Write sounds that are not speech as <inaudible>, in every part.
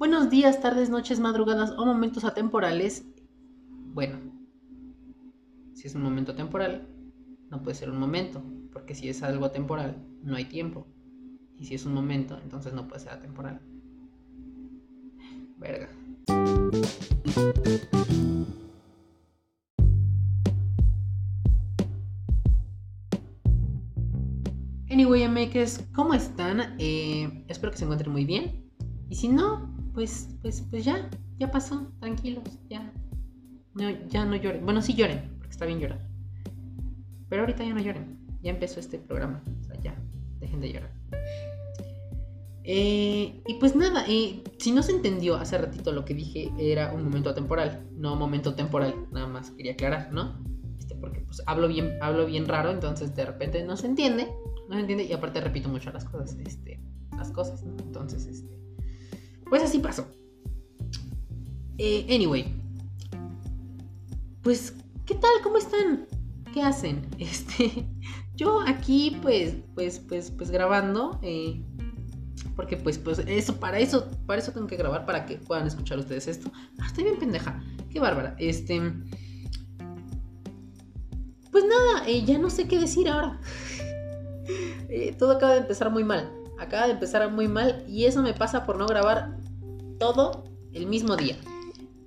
Buenos días, tardes, noches, madrugadas o momentos atemporales. Bueno, si es un momento temporal, no puede ser un momento, porque si es algo temporal, no hay tiempo. Y si es un momento, entonces no puede ser atemporal. Verga. Anyway, makers, ¿cómo están? Eh, espero que se encuentren muy bien. Y si no, pues, pues, pues ya, ya pasó, tranquilos, ya. No, ya no lloren. Bueno, sí lloren, porque está bien llorar. Pero ahorita ya no lloren. Ya empezó este programa. O sea, ya, dejen de llorar. Eh, y pues nada, eh, si no se entendió hace ratito lo que dije, era un momento atemporal, no momento temporal, nada más quería aclarar, ¿no? Este, porque pues hablo bien, hablo bien raro, entonces de repente no se entiende, no se entiende, y aparte repito mucho las cosas, este, las cosas, ¿no? Entonces, este, pues así pasó. Eh, anyway. Pues, ¿qué tal? ¿Cómo están? ¿Qué hacen? <laughs> Este, yo aquí, pues, pues, pues, pues grabando. Eh, porque pues, pues, eso, para eso, para eso tengo que grabar, para que puedan escuchar ustedes esto. Ah, estoy bien pendeja. Qué bárbara. Este. Pues nada, eh, ya no sé qué decir ahora. <laughs> todo acaba de empezar muy mal. Acaba de empezar muy mal. Y eso me pasa por no grabar todo el mismo día.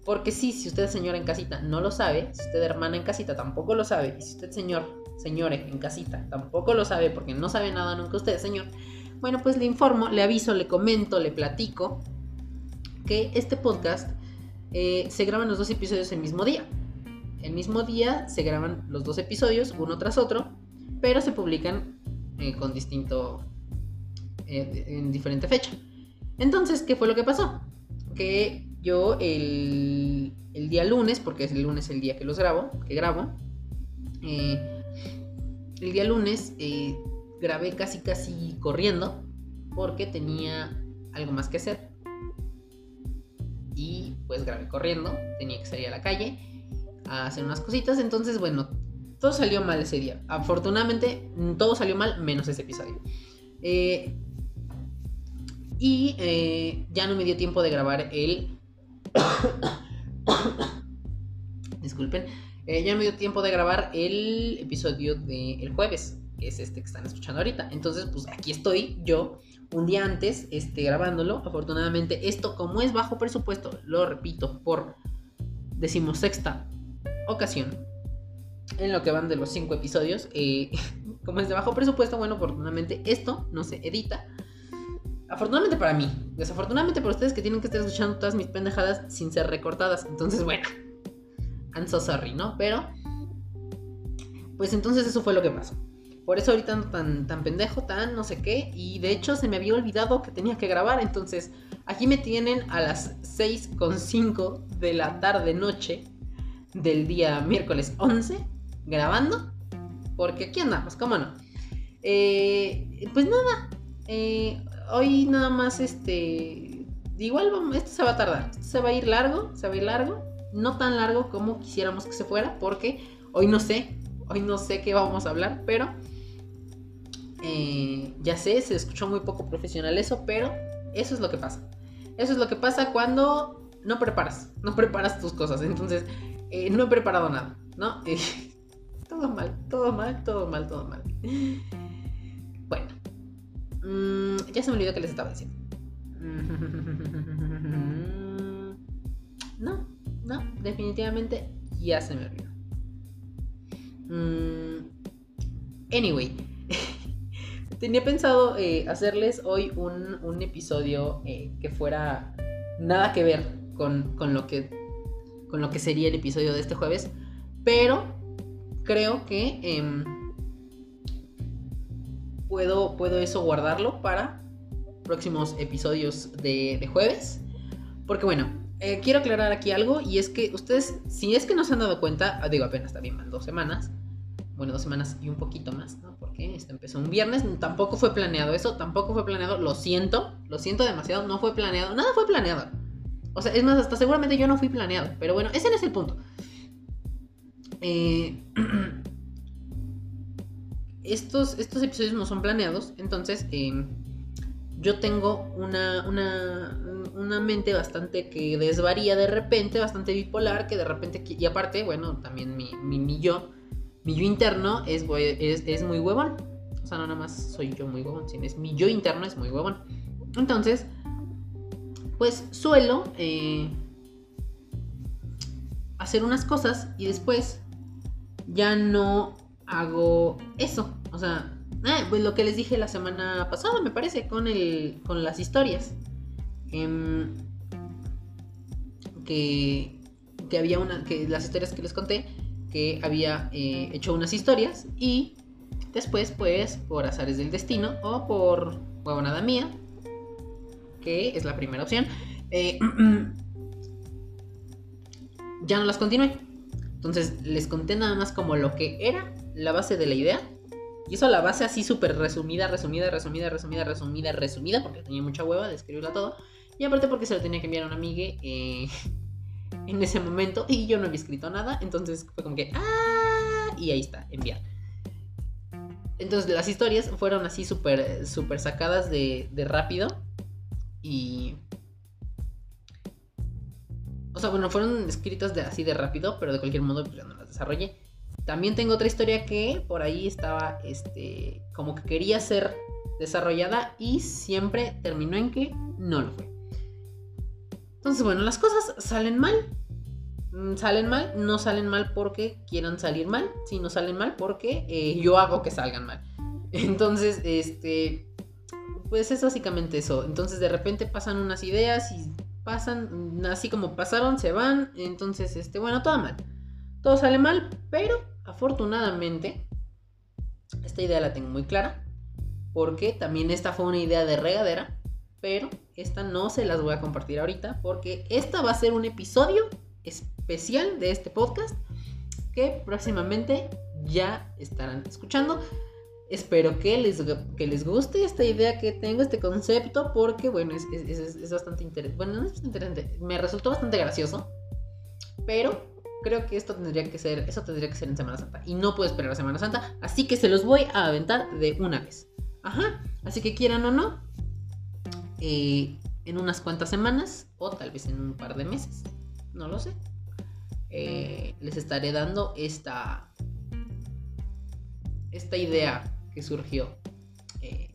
Porque sí, si usted señora en casita no lo sabe, si usted hermana en casita tampoco lo sabe, y si usted señor, señore en casita tampoco lo sabe porque no sabe nada nunca usted, señor, bueno, pues le informo, le aviso, le comento, le platico que este podcast eh, se graban los dos episodios el mismo día. El mismo día se graban los dos episodios, uno tras otro, pero se publican eh, con distinto, eh, en diferente fecha. Entonces, ¿qué fue lo que pasó? Que yo el, día lunes, porque es el lunes el día que los grabo, que grabo, eh, el día lunes eh, grabé casi casi corriendo porque tenía algo más que hacer. Y pues grabé corriendo, tenía que salir a la calle a hacer unas cositas, entonces bueno, todo salió mal ese día. Afortunadamente todo salió mal menos ese episodio. Eh, y eh, ya no me dio tiempo de grabar el... <coughs> Disculpen. Eh, ya no me dio tiempo de grabar el episodio del jueves, que es este que están escuchando ahorita. Entonces, pues aquí estoy yo, un día antes, este, grabándolo. Afortunadamente, esto como es bajo presupuesto, lo repito, por decimosexta ocasión, en lo que van de los cinco episodios, eh, <laughs> como es de bajo presupuesto, bueno, afortunadamente esto no se edita. Afortunadamente para mí. Desafortunadamente para ustedes que tienen que estar escuchando todas mis pendejadas sin ser recortadas. Entonces, bueno. I'm so sorry, ¿no? Pero. Pues entonces eso fue lo que pasó. Por eso ahorita ando tan, tan pendejo, tan no sé qué. Y de hecho se me había olvidado que tenía que grabar. Entonces, aquí me tienen a las 6.5 de la tarde noche del día miércoles 11 grabando. Porque aquí andamos, ¿cómo no? Eh, pues nada. Eh, hoy nada más este. Igual esto se va a tardar. Se va a ir largo, se va a ir largo. No tan largo como quisiéramos que se fuera, porque hoy no sé. Hoy no sé qué vamos a hablar, pero. Eh, ya sé, se escuchó muy poco profesional eso, pero eso es lo que pasa. Eso es lo que pasa cuando no preparas, no preparas tus cosas. Entonces, eh, no he preparado nada, ¿no? <laughs> todo mal, todo mal, todo mal, todo mal. Bueno, Mm, ya se me olvidó que les estaba diciendo. No, no, definitivamente ya se me olvidó. Mm, anyway, <laughs> tenía pensado eh, hacerles hoy un, episodio eh, que fuera nada que ver con, lo que, con lo que sería el episodio de este jueves, pero creo que... Em, puedo, puedo eso guardarlo para próximos episodios de, jueves. Porque bueno, eh, quiero aclarar aquí algo y es que ustedes, si es que no se han dado cuenta, ah, digo apenas también van dos semanas, bueno, dos semanas y un poquito más, ¿no? Porque esto empezó un viernes, tampoco fue planeado eso, tampoco fue planeado, lo siento, lo siento demasiado, no fue planeado, nada fue planeado. O sea, es más, hasta seguramente yo no fui planeado, pero bueno, ese es el punto. Eh, <clears throat> estos, estos episodios no son planeados, entonces em, yo tengo una, una, una, mente bastante que desvaría de repente, bastante bipolar, que de repente, y aparte, bueno, también mi, mi, yo, mi yo interno es, es, es, muy huevón. O sea, no nada más soy yo muy huevón, sino es mi yo interno es muy huevón. Entonces, pues suelo eh, hacer unas cosas y después ya no hago eso. O sea, Ah, pues lo que les dije la semana pasada, me parece, con, el, con las historias. Em, que, que había una. que las historias que les conté, que había eh, hecho unas historias y después, pues, por azares del destino o por huevonada mía, que es la primera opción, eh, <clears throat> ya no las continué. Entonces les conté nada más como lo que era la base de la idea y eso la base así súper resumida, resumida, resumida, resumida, resumida, resumida, porque tenía mucha hueva de escribirla todo. Y aparte porque se lo tenía que enviar a una amiga eh, <laughs> en ese momento y yo no había escrito nada. Entonces fue como que, ¡ah! Y ahí está, enviar. Entonces las historias fueron así súper, súper sacadas de, de rápido. Y... O sea, bueno, fueron escritas de, así de rápido, pero de cualquier modo pues ya no las desarrollé. También tengo otra historia que por ahí estaba, este, como que quería ser desarrollada y siempre terminó en que no lo fue. Entonces, bueno, las cosas salen mal. Mm, salen mal, no salen mal porque quieran salir mal, sino salen mal porque eh, yo hago que salgan mal. <laughs> Entonces, este, pues es básicamente eso. Entonces, de repente pasan unas ideas y pasan, así como pasaron, se van. Entonces, este, bueno, todo mal. Todo sale mal, pero Afortunadamente, esta idea la tengo muy clara, porque también esta fue una idea de regadera, pero esta no se las voy a compartir ahorita, porque esta va a ser un episodio especial de este podcast que próximamente ya estarán escuchando. Espero que les, que les guste esta idea que tengo, este concepto, porque bueno, es, es bastante interesante. Bueno, no es bastante interesante, me resultó bastante gracioso, pero creo que esto tendría que ser, eso tendría que ser en Semana Santa. Y no puedo esperar a Semana Santa, así que se los voy a aventar de una vez. Ajá, así que quieran o no, eh, en unas cuantas semanas, o tal vez en un par de meses, no lo sé, eh, les estaré dando esta, esta idea que surgió, eh,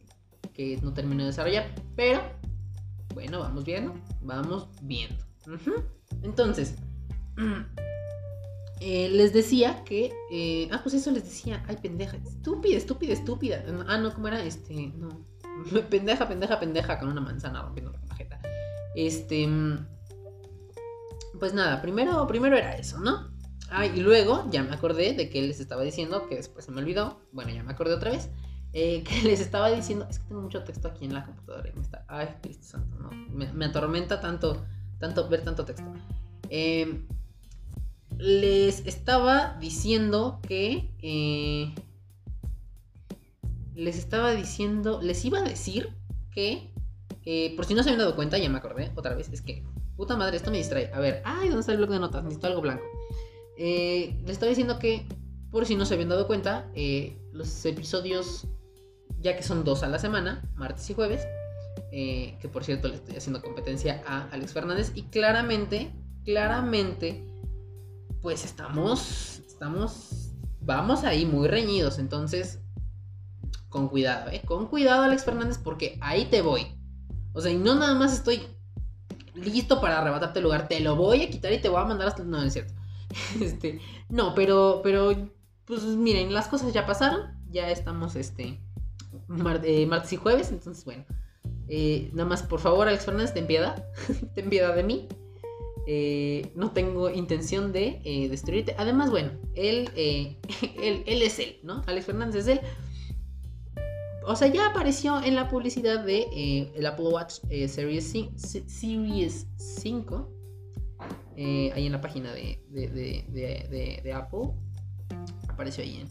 que no termino de desarrollar, pero bueno, vamos viendo, vamos viendo. Entonces, <clears throat> Eh, les decía que. Eh, ah, pues eso les decía. Ay, pendeja. Estúpida, estúpida, estúpida. Ah, no, ¿cómo era? Este. No. <laughs> pendeja, pendeja, pendeja. Con una manzana rompiendo la majeta. Este. Pues nada, primero, primero era eso, ¿no? Ah, y luego ya me acordé de que les estaba diciendo, que después se me olvidó. Bueno, ya me acordé otra vez. Eh, <laughs> que les estaba diciendo. Es que tengo mucho texto aquí en la computadora. Y me está. Ay, Cristo Santo, no. Me, me atormenta tanto, tanto ver tanto texto. Eh les estaba diciendo que... Eh, les estaba diciendo, les iba a decir que, eh, por si no se habían dado cuenta, ya me acordé otra vez, es que, puta madre, esto me distrae. A ver, ay, ¿dónde está el bloque de notas? Necesito algo blanco. Eh, les estaba diciendo que, por si no se habían dado cuenta, los episodios, ya que son dos a la semana, martes y jueves, que por cierto le estoy haciendo competencia a Alex Fernández, y claramente, claramente pues estamos, estamos, vamos ahí muy reñidos. Entonces, con cuidado, ¿eh? Con cuidado, Alex Fernández, porque ahí te voy. O sea, y no nada más estoy listo para arrebatarte el lugar, te lo voy a quitar y te voy a mandar hasta... No, es cierto. <laughs> Este, no, pero, pero, pues miren, las cosas ya pasaron, ya estamos, este, eh, martes y jueves, entonces, bueno. Eh, nada más, por favor, Alex Fernández, ten piedad, <laughs> ten piedad de mí. Eh, no tengo intención de eh, destruirte. Además, bueno, él, eh, <laughs> él, él, es él, ¿no? Alex Fernández es él. O sea, ya apareció en la publicidad de el Apple Watch Series, 5, Series 5. ahí en la página de, de, de, Apple. Apareció ahí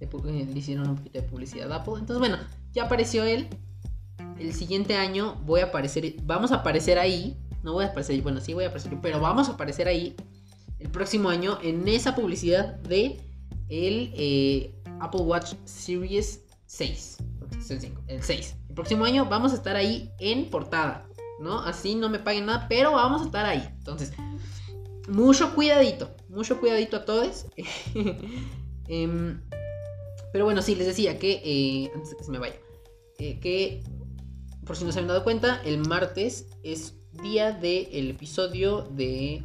en. le hicieron un poquito de publicidad a Apple. Entonces, bueno, ya apareció él. El siguiente año voy a aparecer. Vamos a aparecer ahí no voy a aparecer, bueno, sí voy a aparecer, pero vamos a aparecer ahí el próximo año en esa publicidad de el eh, Apple Watch Series 6. El 6. próximo año vamos a estar ahí en portada, ¿no? Así no me paguen nada, pero vamos a estar ahí. Entonces, mucho cuidadito, mucho cuidadito a todos. <laughs> Em, pero bueno, sí, les decía que, eh, antes de que se me vaya, eh, que por si no se habían dado cuenta, el martes es día del episodio de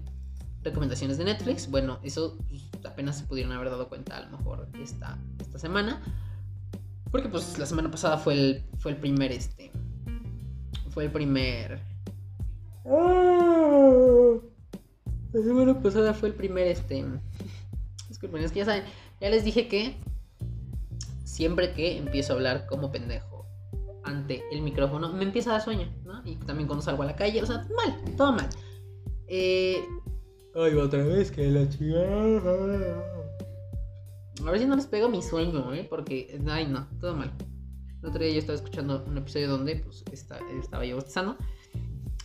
recomendaciones de Netflix. Bueno, eso pues, apenas se pudieron haber dado cuenta a lo mejor esta, esta semana. Porque pues la semana pasada fue el, fue el primer, este... Fue el primer... La semana pasada fue el primer, este... Disculpen, es que ya saben, ya les dije que siempre que empiezo a hablar como pendejo ante el micrófono, me empieza a dar sueño, ¿no? Y también cuando salgo a la calle, o sea, mal, todo mal. Eh... Ay, otra vez que la chica. A ver si no les pego mi sueño, ¿eh? Porque, ay, no, todo mal. El otro día yo estaba escuchando un episodio donde, pues, estaba yo bostezando.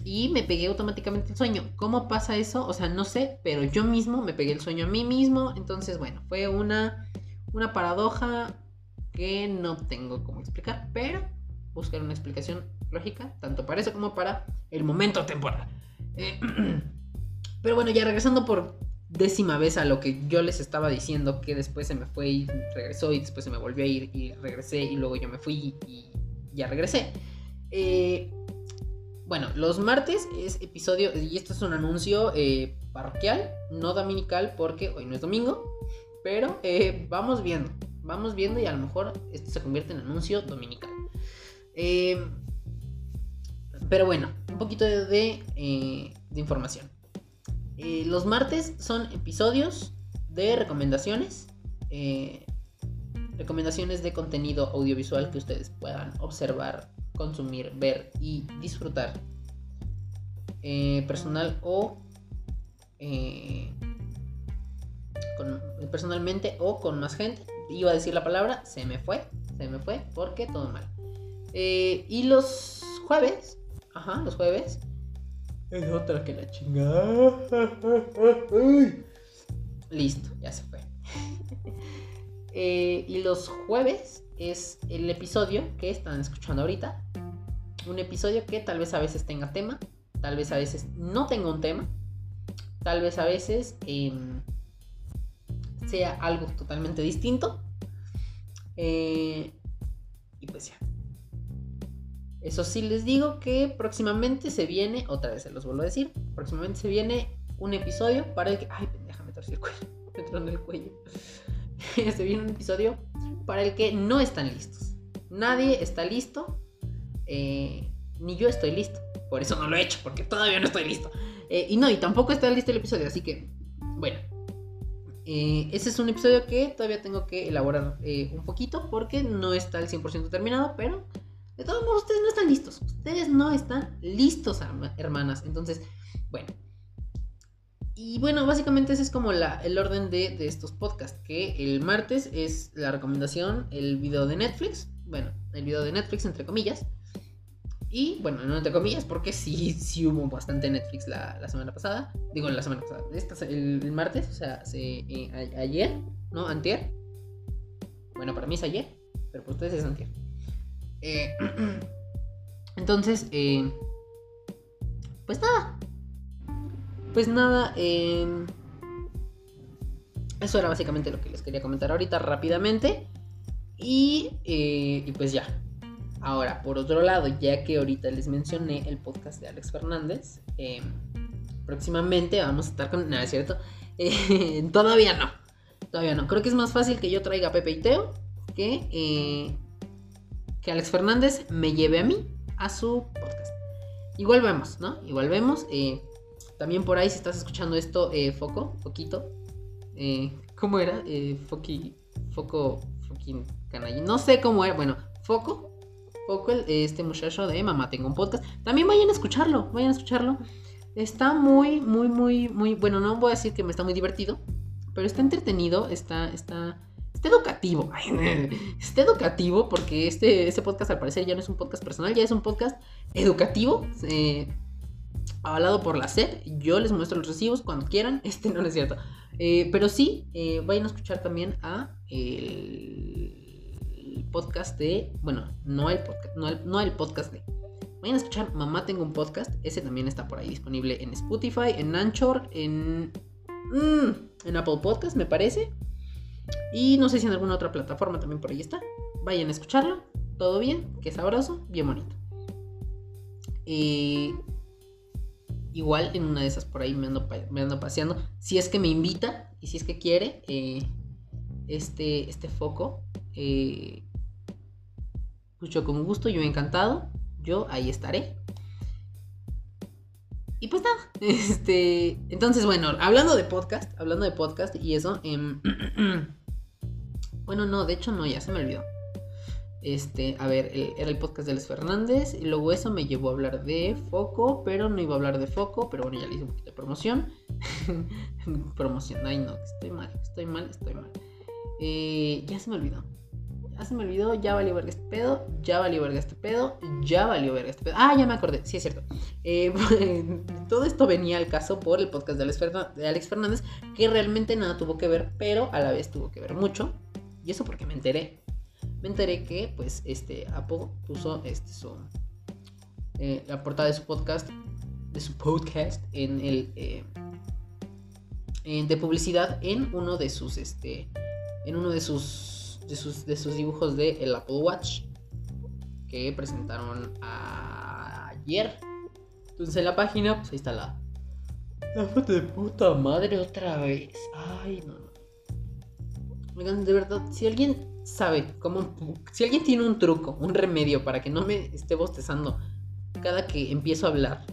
Y me pegué automáticamente el sueño. ¿Cómo pasa eso? O sea, no sé, pero yo mismo me pegué el sueño a mí mismo. Entonces, bueno, fue una, una paradoja que no tengo cómo explicar, pero buscar una explicación lógica, tanto para eso como para el momento temporal. Eh, <clears throat> pero bueno, ya regresando por décima vez a lo que yo les estaba diciendo, que después se me fue y regresó y después se me volvió a ir y regresé y luego yo me fui y ya regresé. Eh, bueno, los martes es episodio, y esto es un anuncio eh, parroquial, no dominical, porque hoy no es domingo, pero eh, vamos viendo, vamos viendo y a lo mejor esto se convierte en anuncio dominical. Pero bueno, un poquito de, de información. Eh, los martes son episodios de recomendaciones. Eh, recomendaciones de contenido audiovisual que ustedes puedan observar, consumir, ver y disfrutar. Eh, personal o personalmente o con más gente. Iba a decir la palabra, se me fue, se me fue porque todo mal. Y los jueves, ajá, los jueves es otra que la chingada. <laughs> Listo, ya se fue. <laughs> Eh, y los jueves es el episodio que están escuchando ahorita. Un episodio que tal vez a veces tenga tema, tal vez a veces no tenga un tema, tal vez a veces em, sea algo totalmente distinto. Eh, y pues ya. Eso sí les digo que próximamente se viene, otra vez se los vuelvo a decir, próximamente se viene un episodio para el que... Ay, déjame torcer el cuello, <laughs> me el cuello. <laughs> se viene un episodio para el que no están listos. Nadie está listo, eh, ni yo estoy listo. Por eso no lo he hecho, porque todavía no estoy listo. Eh, y no, y tampoco está listo el episodio, así que, bueno. Eh, ese es un episodio que todavía tengo que elaborar un poquito porque no está al 100% terminado, pero de todos modos, ustedes no están listos. Ustedes no están listos, hermanas. Entonces, bueno. Y bueno, básicamente ese es como la, el orden de, estos podcasts. Que el martes es la recomendación, el video de Netflix. Bueno, el video de Netflix, entre comillas. Y bueno, no entre comillas, porque sí, sí hubo bastante Netflix la, semana pasada. Digo, la semana pasada. El, martes, o sea, eh, ayer, ¿no? Antier. Bueno, para mí es ayer, pero para ustedes es antier. Eh, entonces, eh, pues nada. Pues nada. Em, eso era básicamente lo que les quería comentar ahorita rápidamente. Y, eh, y pues ya. Ahora, por otro lado, ya que ahorita les mencioné el podcast de Alex Fernández, em, próximamente vamos a estar con... Nada, es cierto. <laughs> todavía no. Todavía no. Creo que es más fácil que yo traiga a Pepe y Teo que que Alex Fernández me lleve a mí a su podcast. Igual vemos, ¿no? Igual vemos. Eh, también por ahí, si estás escuchando esto, eh, Foco, Foquito. Eh, ¿Cómo era? Foqui, Foco, Foquín Canalla. No sé cómo era. Bueno, Foco. Foco, este muchacho de Mamá Tengo un podcast. También vayan a escucharlo, vayan a escucharlo. Está muy, muy, muy, muy. Bueno, no voy a decir que me está muy divertido, pero está entretenido, está, está Está educativo. <laughs> Está educativo porque este, este podcast al parecer ya no es un podcast personal, ya es un podcast educativo. Eh, avalado por la SEP. Yo les muestro los recibos cuando quieran. <laughs> Este no es cierto. Eh, pero sí, eh, vayan a escuchar también a el podcast de. Bueno, no el podcast, no el, no el podcast de. Vayan a escuchar Mamá Tengo un Podcast. Ese también está por ahí disponible en Spotify, en Anchor, en. mm, en Apple Podcast, me parece. Y no sé si en alguna otra plataforma también por ahí está. Vayan a escucharlo. Todo bien, que sabroso, bien bonito. Eh, igual en una de esas por ahí me ando, me ando paseando. Si es que me invita y si es que quiere eh, este, este foco. eh, pues con gusto, yo encantado. Yo ahí estaré. Y pues nada, <laughs> este, entonces bueno, hablando de podcast, hablando de podcast y eso, em, <clears throat> bueno, no, de hecho no, ya se me olvidó. Este, a ver, era el podcast de Les Fernández y luego eso me llevó a hablar de Foco, pero no iba a hablar de Foco, pero bueno, ya le hice un poquito de promoción. <laughs> promoción, ay no, estoy mal, estoy mal, estoy mal. Eh, ya se me olvidó. Ya se me olvidó, ya valió verga este pedo, ya valió verga este pedo, ya valió verga este pedo. Ah, ya me acordé, sí es cierto. Eh, <laughs> todo esto venía al caso por el podcast de Alex Fernández, que realmente nada tuvo que ver, pero a la vez tuvo que ver mucho. Y eso porque me enteré. Me enteré que, pues, este, Apple puso este, su, eh, la portada de su podcast, de su podcast, en el, eh, en- de publicidad en uno de sus, este, en uno de sus, de sus, de sus dibujos de el Apple Watch que presentaron ayer. Entonces en la página, pues ahí está la, la foto de puta madre otra vez. Ay, no, de verdad, si alguien sabe cómo. Si alguien tiene un truco, un remedio para que no me esté bostezando cada que empiezo a hablar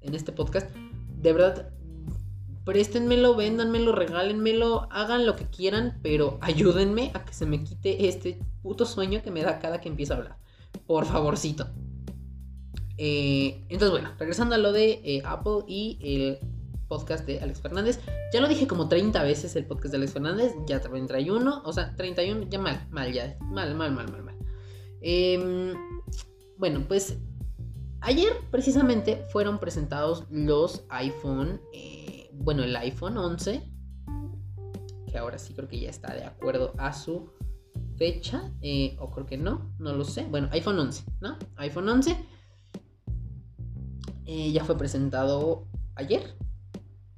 en este podcast, de verdad, préstenmelo, véndanmelo, regálenmelo, hagan lo que quieran, pero ayúdenme a que se me quite este puto sueño que me da cada que empiezo a hablar. Por favorcito. Eh, entonces, bueno, regresando a lo de eh, Apple y el podcast de Alex Fernández. Ya lo dije como 30 veces el podcast de Alex Fernández, ya 31, o sea, 31, ya mal, mal, ya, mal, mal, mal, mal, mal. Em, bueno, pues ayer precisamente fueron presentados los iPhone, eh, bueno, el iPhone 11, que ahora sí creo que ya está de acuerdo a su fecha, eh, o creo que no, no lo sé. Bueno, iPhone 11, ¿no? iPhone 11 eh, ya fue presentado ayer.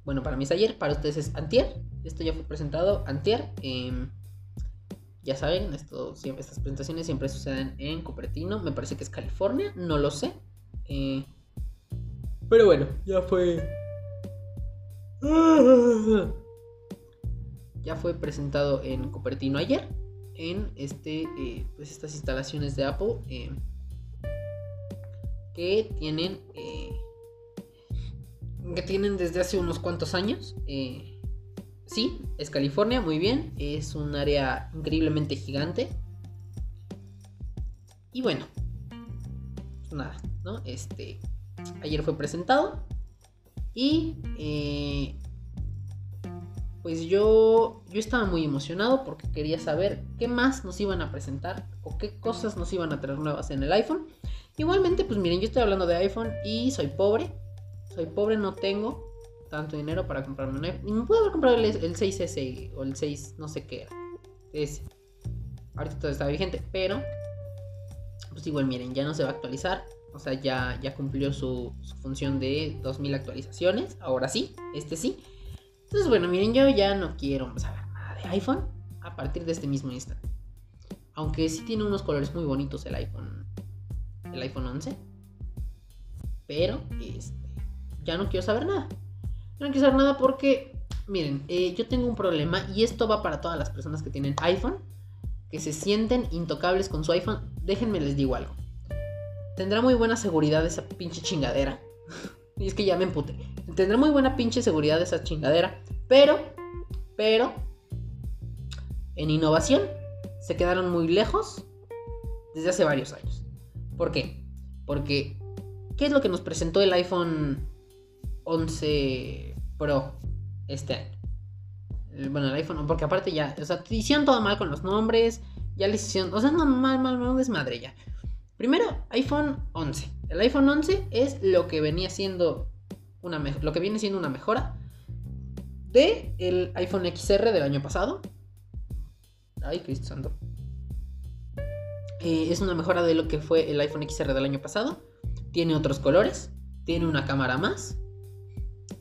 Bueno, para mí es ayer, para ustedes es antier. Esto ya fue presentado antier. em, ya saben, esto, estas presentaciones siempre suceden en Cupertino. Me parece que es California, no lo sé. Eh, pero bueno, ya fue... Ya fue presentado en Cupertino ayer. En este, eh, pues estas instalaciones de Apple. eh, que tienen... que tienen desde hace unos cuantos años. Eh, sí, es California, muy bien. Es un área increíblemente gigante. Y bueno, pues nada, ¿no? Este, ayer fue presentado. Y eh, pues yo, yo estaba muy emocionado porque quería saber qué más nos iban a presentar o qué cosas nos iban a traer nuevas en el iPhone. Igualmente, pues miren, yo estoy hablando de iPhone y soy pobre. Soy pobre, no tengo tanto dinero para comprarme un iPhone. Me puedo haber comprado el, el 6S o el 6, no sé qué era. Ahorita todo está vigente, pero pues igual miren, ya no se va a actualizar. O sea, ya, ya cumplió su, su función de 2000 actualizaciones. Ahora sí, este sí. Entonces, bueno, miren, yo ya no quiero saber nada de iPhone a partir de este mismo instante. Aunque sí tiene unos colores muy bonitos el iPhone. El iPhone 11. Pero, este, ya no quiero saber nada. Ya no quiero saber nada porque, miren, eh, yo tengo un problema y esto va para todas las personas que tienen iPhone, que se sienten intocables con su iPhone. Déjenme les digo algo. Tendrá muy buena seguridad esa pinche chingadera. <laughs> y es que ya me emputé. Tendrá muy buena pinche seguridad esa chingadera. Pero, pero, en innovación se quedaron muy lejos desde hace varios años. ¿Por qué? Porque, ¿qué es lo que nos presentó el iPhone 11 Pro este año? El- Bueno, el iPhone, porque aparte ya, o sea, hicieron todo mal con los nombres, ya les hicieron, o sea, no, mal, mal, mal, desmadre ya. Primero, iPhone 11. El iPhone 11 es lo que venía siendo una lo que viene siendo una mejora de el iPhone XR del año pasado. Ay, Cristo santo. Eh, es una mejora de lo que fue el iPhone XR del año pasado. Tiene otros colores. Tiene una cámara más.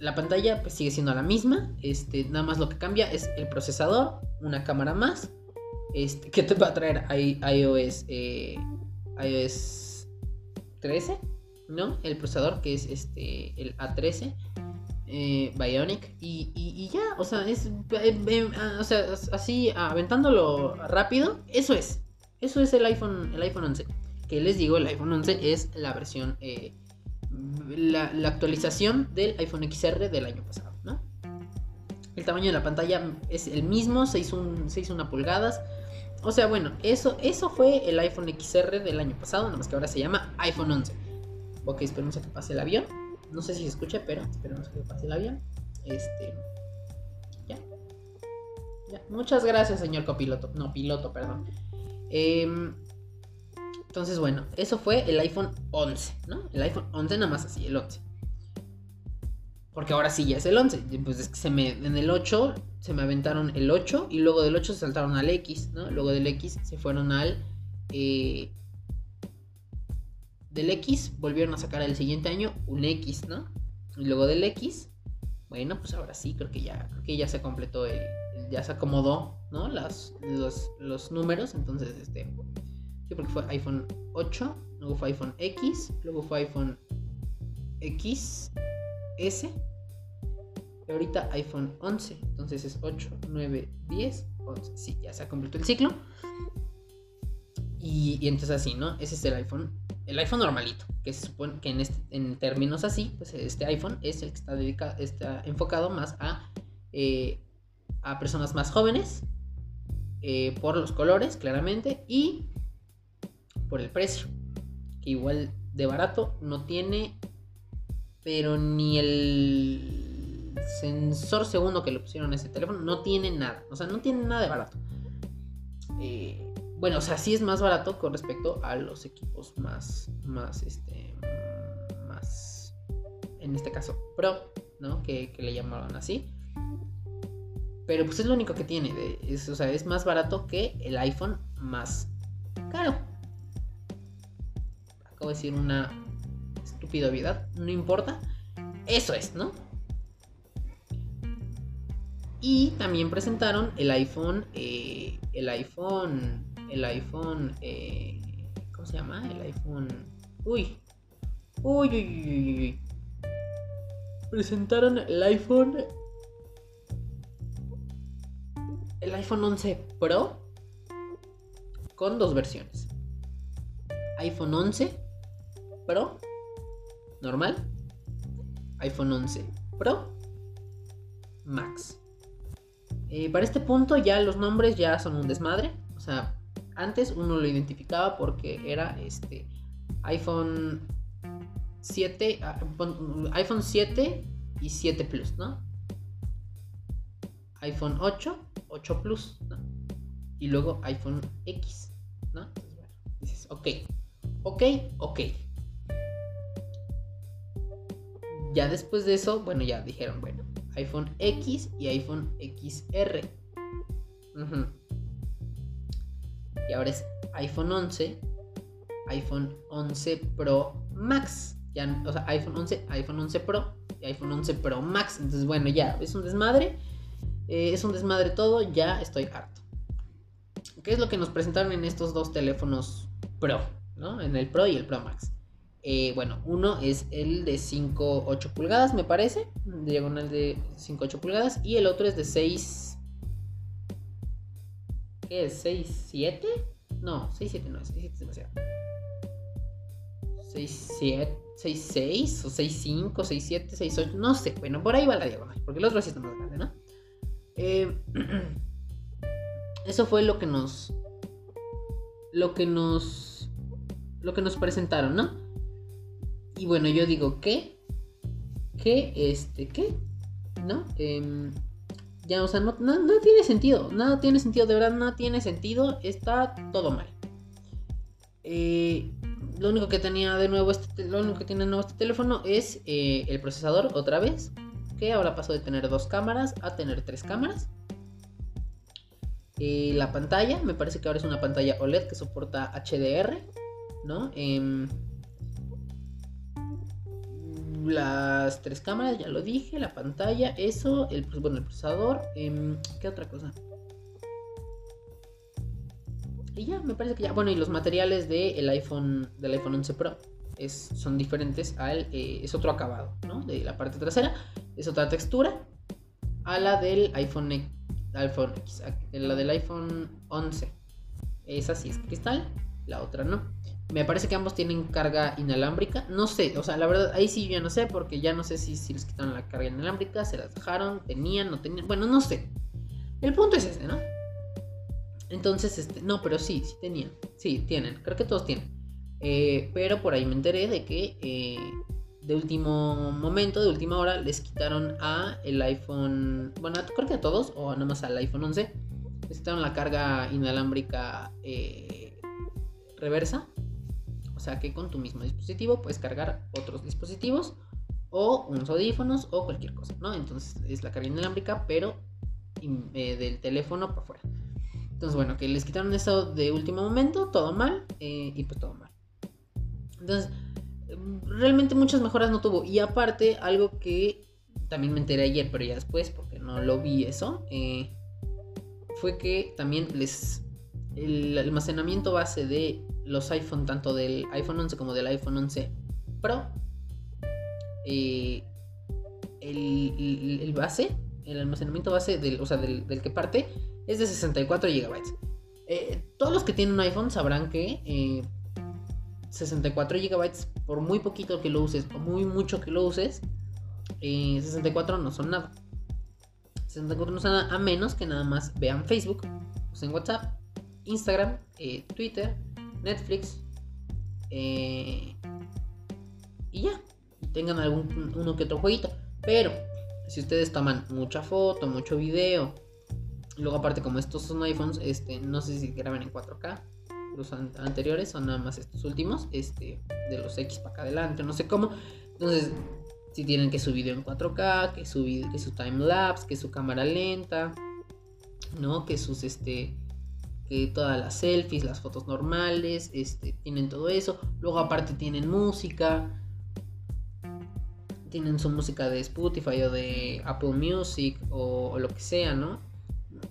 La pantalla pues, sigue siendo la misma. Este, nada más lo que cambia es el procesador, una cámara más. Este, que te va a traer iOS, eh, iOS 13, ¿no? El procesador que es este, el A13. Eh, Bionic y, ya, o sea, es eh, ah, o sea, así aventándolo rápido, eso es. Eso es el iPhone, el iPhone 11. Que les digo, el iPhone 11 es la versión la, actualización del iPhone XR del año pasado, ¿no? El tamaño de la pantalla es el mismo, 6.1 pulgadas. O sea, bueno, eso, eso fue el iPhone XR del año pasado, nada más que ahora se llama iPhone 11. Ok, esperemos a que pase el avión. No sé si se escucha, pero esperemos a que pase el avión. Este. Ya. Ya. Muchas gracias, señor copiloto. No, piloto, perdón. Eh, entonces, bueno, eso fue el iPhone 11, ¿no? El iPhone 11 nada más así, el 11. Porque ahora sí ya es el 11. Pues es que se me, en el 8 se me aventaron el 8 y luego del 8 se saltaron al X, ¿no? Luego del X se fueron al... Eh, del X volvieron a sacar el siguiente año un X, ¿no? Y luego del X, bueno, pues ahora sí, creo que ya, creo que ya se completó el, ya se acomodó, ¿no? Las, los, los números, entonces, este, Sí, porque fue iPhone 8, luego fue iPhone X, luego fue iPhone XS. Y ahorita iPhone 11. Entonces es 8, 9, 10, 11. Sí, ya se ha completado el ciclo. Y, entonces así, ¿no? Ese es el iPhone. El iPhone normalito. Que se supone que en, este, en términos así, pues este iPhone es el que está, dedicado, está enfocado más a, eh, a personas más jóvenes. Eh, por los colores, claramente. Y por el precio. Que igual de barato no tiene, pero ni el sensor segundo que le pusieron a ese teléfono no tiene nada. O sea, no tiene nada de barato. Eh, bueno, o sea, sí es más barato con respecto a los equipos más, más, este, más, en este caso, Pro, ¿no? Que, le llamaron así. Pero pues es lo único que tiene. O sea, es más barato que el iPhone más caro decir una estúpida obviedad, no importa. Eso es, ¿no? Y también presentaron el iPhone, eh, el iPhone, el iPhone, eh, ¿cómo se llama? El iPhone, uy, uy, uy, uy, uy. Presentaron el iPhone, el iPhone 11 Pro con dos versiones. iPhone 11 Pro, normal, iPhone 11 Pro, Max. Eh, para este punto ya los nombres ya son un desmadre. O sea, antes uno lo identificaba porque era este iPhone 7, ah, iPhone 7 y 7 Plus, ¿no? iPhone 8, 8 Plus, ¿no? Y luego iPhone X, ¿no? Entonces, bueno, dices, ok, ok, ok. Ya después de eso, bueno, ya dijeron, bueno, iPhone X y iPhone XR. Y ahora es iPhone 11, iPhone 11 Pro Max. Ya, o sea, iPhone 11, iPhone 11 Pro y iPhone 11 Pro Max. Entonces, bueno, ya, es un desmadre. Eh, es un desmadre todo, ya estoy harto. ¿Qué es lo que nos presentaron en estos dos teléfonos Pro? ¿no? En el Pro y el Pro Max. Eh, bueno, uno es el de 5-8 pulgadas, me parece. Diagonal de 5-8 pulgadas. Y el otro es de 6. ¿Qué es? ¿6-7? No, 6-7 no, 6-7 es demasiado. 6-7, 6-6 o 6-5, 6-7, 6-8, no sé. Bueno, por ahí va la diagonal, porque el otro sí está más grande, ¿no? Eh, <clears throat> eso fue lo que nos. Lo que nos. Lo que nos presentaron, ¿no? Y bueno, yo digo, ¿qué? ¿Qué? Este, ¿qué? ¿No? Em, ya, o sea, no, tiene sentido. Nada tiene sentido, de verdad, no tiene sentido. Está todo mal. Eh, lo único que tenía de nuevo este, lo único que tiene de nuevo este teléfono es eh, el procesador otra vez que ahora pasó de tener dos cámaras a tener tres cámaras Eh, la pantalla, me parece que ahora es una pantalla OLED que soporta HDR, ¿no? Las tres cámaras, ya lo dije, la pantalla, eso, el, pues, bueno, el procesador, em, ¿qué otra cosa? Y ya, me parece que ya. Bueno, y los materiales del iPhone, del iPhone 11 Pro es, son diferentes al. Eh, es otro acabado, ¿no? De la parte trasera. Es otra textura a la del iPhone, iPhone X, la del iPhone 11. Esa sí es cristal, la otra no. Me parece que ambos tienen carga inalámbrica. No sé, o sea, la verdad, ahí sí yo ya no sé, porque ya no sé si, si les quitaron la carga inalámbrica, se las dejaron, tenían, no tenían. Bueno, no sé. El punto es este, ¿no? Entonces, este, no, pero sí, sí tenían. Sí, tienen. Creo que todos tienen. Eh, pero por ahí me enteré de que eh, de último momento, de última hora, les quitaron a el iPhone. Bueno, creo que a todos, o nada más al iPhone 11. Les quitaron la carga inalámbrica eh, reversa. O sea que con tu mismo dispositivo puedes cargar otros dispositivos o unos audífonos o cualquier cosa, ¿no? Entonces es la carga inalámbrica, pero del teléfono por fuera. Entonces, bueno, que les quitaron eso de último momento, todo mal, eh, y pues todo mal. Entonces, realmente muchas mejoras no tuvo. Y aparte, algo que también me enteré ayer, pero ya después, porque no lo vi eso, eh, fue que también les... El almacenamiento base de los iPhone, tanto del iPhone 11 como del iPhone 11 Pro, eh, el, base, el almacenamiento base del, o sea, del, que parte, es de 64 GB. Eh, todos los que tienen un iPhone sabrán que 64 eh, GB, por muy poquito que lo uses o muy mucho que lo uses, 64 eh, no son nada. 64 no son nada a menos que nada más vean Facebook, usen WhatsApp, Instagram, Twitter, Netflix y ya. tengan algún uno que otro jueguito. Pero si ustedes toman mucha foto, mucho video, Luego aparte como estos son iPhones, este, no sé si graban en 4K. Los anteriores son nada más estos últimos, este, de los X para acá adelante, no sé cómo. Entonces, si tienen que su video en 4K, que su, que su time lapse, que su cámara lenta, ¿no? Que sus, este, que todas las selfies, las fotos normales, este, tienen todo eso. Luego aparte tienen música, tienen su música de Spotify o de Apple Music o lo que sea, ¿no?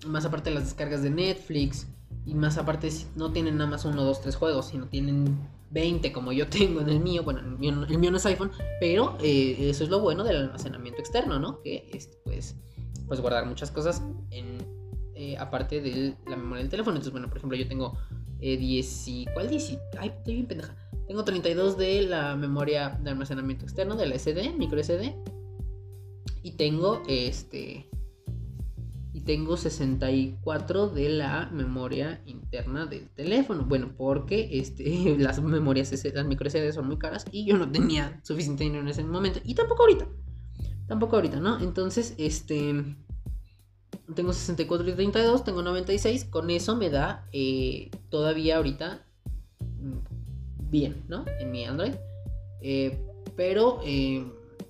más aparte las descargas de Netflix, y más aparte no tienen nada más uno, dos, tres juegos, sino tienen 20 como yo <laughs> tengo en el mío, bueno, el mío, no es iPhone, pero eh, eso es lo bueno del almacenamiento externo, ¿no? Que es, pues, pues guardar muchas cosas en, eh, aparte de la memoria del teléfono. Entonces, bueno, por ejemplo, yo tengo 10 eh, ¿Cuál 10? Ay, estoy bien pendeja. Tengo 32 de la memoria de almacenamiento externo, de la SD, micro SD. Y tengo este tengo 64 de la memoria interna del teléfono. Bueno, porque este, <laughs> las memorias, las micro SD son muy caras y yo no tenía suficiente dinero en ese momento. Y tampoco ahorita. Tampoco ahorita, ¿no? Entonces, este... Tengo 64 y 32, tengo 96. Con eso me da eh, todavía ahorita mm, bien, ¿no? En mi Android. Eh, pero, eh,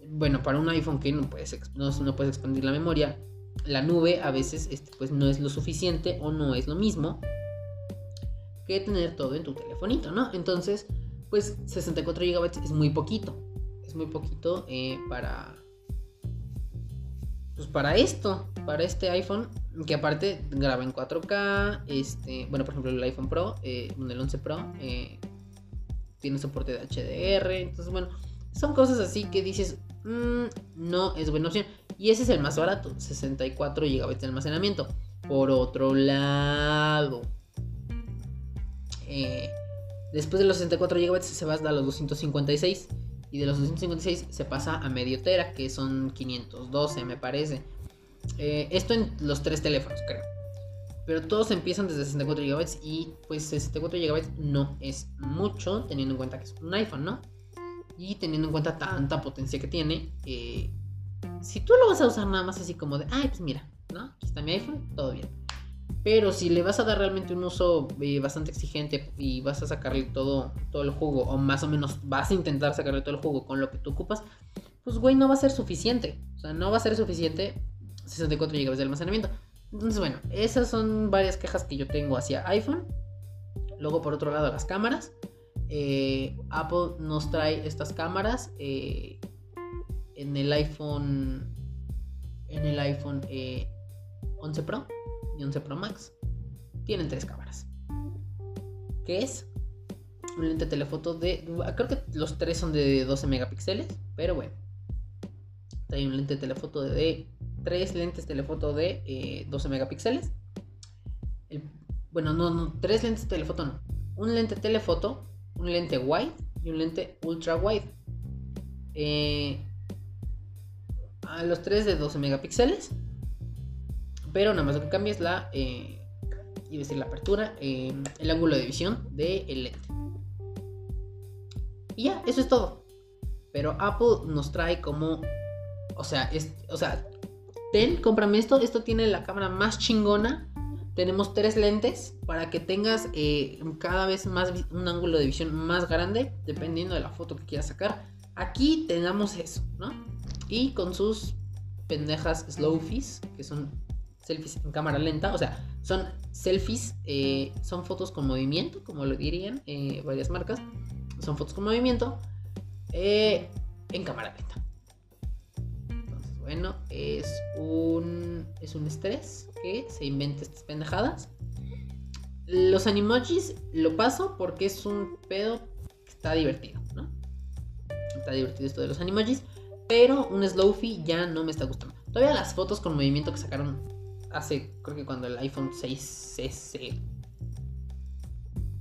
bueno, para un iPhone que no puedes, no, no puedes expandir la memoria, la nube a veces este, pues no es lo suficiente o no es lo mismo que tener todo en tu telefonito, ¿no? Entonces, pues 64 GB es muy poquito. Es muy poquito eh, para... Pues para esto, para este iPhone, que aparte graba en 4K, este, bueno, por ejemplo el iPhone Pro, eh, el 11 Pro, eh, tiene soporte de HDR, entonces bueno, son cosas así que dices, mm, no es buena opción. Y ese es el más barato, 64 GB de almacenamiento. Por otro lado, eh, después de los 64 GB se va a los 256. Y de los 256 se pasa a medio tera, que son 512 me parece. Eh, esto en los tres teléfonos, creo. Pero todos empiezan desde 64 GB y pues 64 GB no es mucho teniendo en cuenta que es un iPhone, ¿no? Y teniendo en cuenta tanta potencia que tiene, eh, si tú lo vas a usar nada más así como de, ay, pues mira, ¿no? Aquí está mi iPhone, todo bien. Pero si le vas a dar realmente un uso eh, bastante exigente y vas a sacarle todo, todo el jugo, o más o menos vas a intentar sacarle todo el jugo con lo que tú ocupas, pues güey, no va a ser suficiente. O sea, no va a ser suficiente 64 GB de almacenamiento. Entonces, bueno, esas son varias quejas que yo tengo hacia iPhone. Luego, por otro lado, las cámaras. Eh, Apple nos trae estas cámaras eh, en el iPhone. En el iPhone 11 eh, Pro y 11 Pro Max. Tienen tres cámaras. ¿Qué es? Un lente telefoto de. Creo que los tres son de 12 megapíxeles. Pero bueno. Trae un lente telefoto de tres lentes telefoto de 12 eh, megapíxeles. bueno, no, no, tres lentes telefoto no. Un lente telefoto, un lente wide y un lente ultra wide. Eh, a los tres de 12 megapíxeles. Pero nada más lo que cambia es la, eh, decir la apertura, el ángulo de visión del lente. Y ya, eso es todo. Pero Apple nos trae como, o sea, es, o sea, ten, cómprame esto, esto tiene la cámara más chingona. Tenemos tres lentes para que tengas eh, cada vez más un ángulo de visión más grande, dependiendo de la foto que quieras sacar. Aquí tenemos eso, ¿no? Y con sus pendejas slowfies, que son selfies en cámara lenta, o sea, son selfies, eh, son fotos con movimiento, como lo dirían eh, varias marcas, son fotos con movimiento en cámara lenta bueno, es un, es un estrés que se inventa estas pendejadas. Los animojis lo paso porque es un pedo que está divertido, ¿no? Está divertido esto de los animojis. Pero un slowfie ya no me está gustando. Todavía las fotos con movimiento que sacaron hace, creo que cuando el iPhone 6S,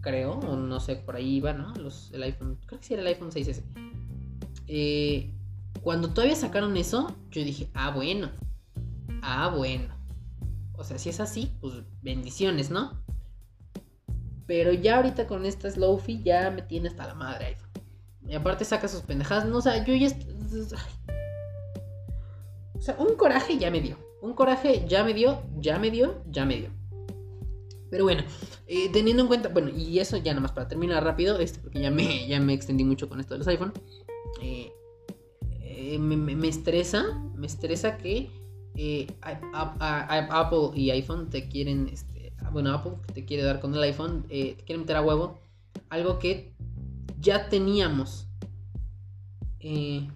creo, o no sé, por ahí iba, ¿no? El iPhone, creo que sí era el iPhone 6S. Eh, cuando todavía sacaron eso, yo dije, ah, bueno. Ah, bueno. O sea, si es así, pues bendiciones, ¿no? Pero ya ahorita con esta Slowfie ya me tiene hasta la madre iPhone. Y aparte saca sus pendejadas. No, o sea, yo ya. O sea, un coraje ya me dio. Un coraje ya me dio, ya me dio, ya me dio. Pero bueno, eh, teniendo en cuenta, bueno, y eso ya nada más para terminar rápido, este, porque ya me, ya me extendí mucho con esto de los iPhone. Eh, eh, me, estresa, me estresa que Apple y iPhone te quieren, este, bueno, Apple te quiere dar con el iPhone, te quiere meter a huevo algo que ya teníamos, que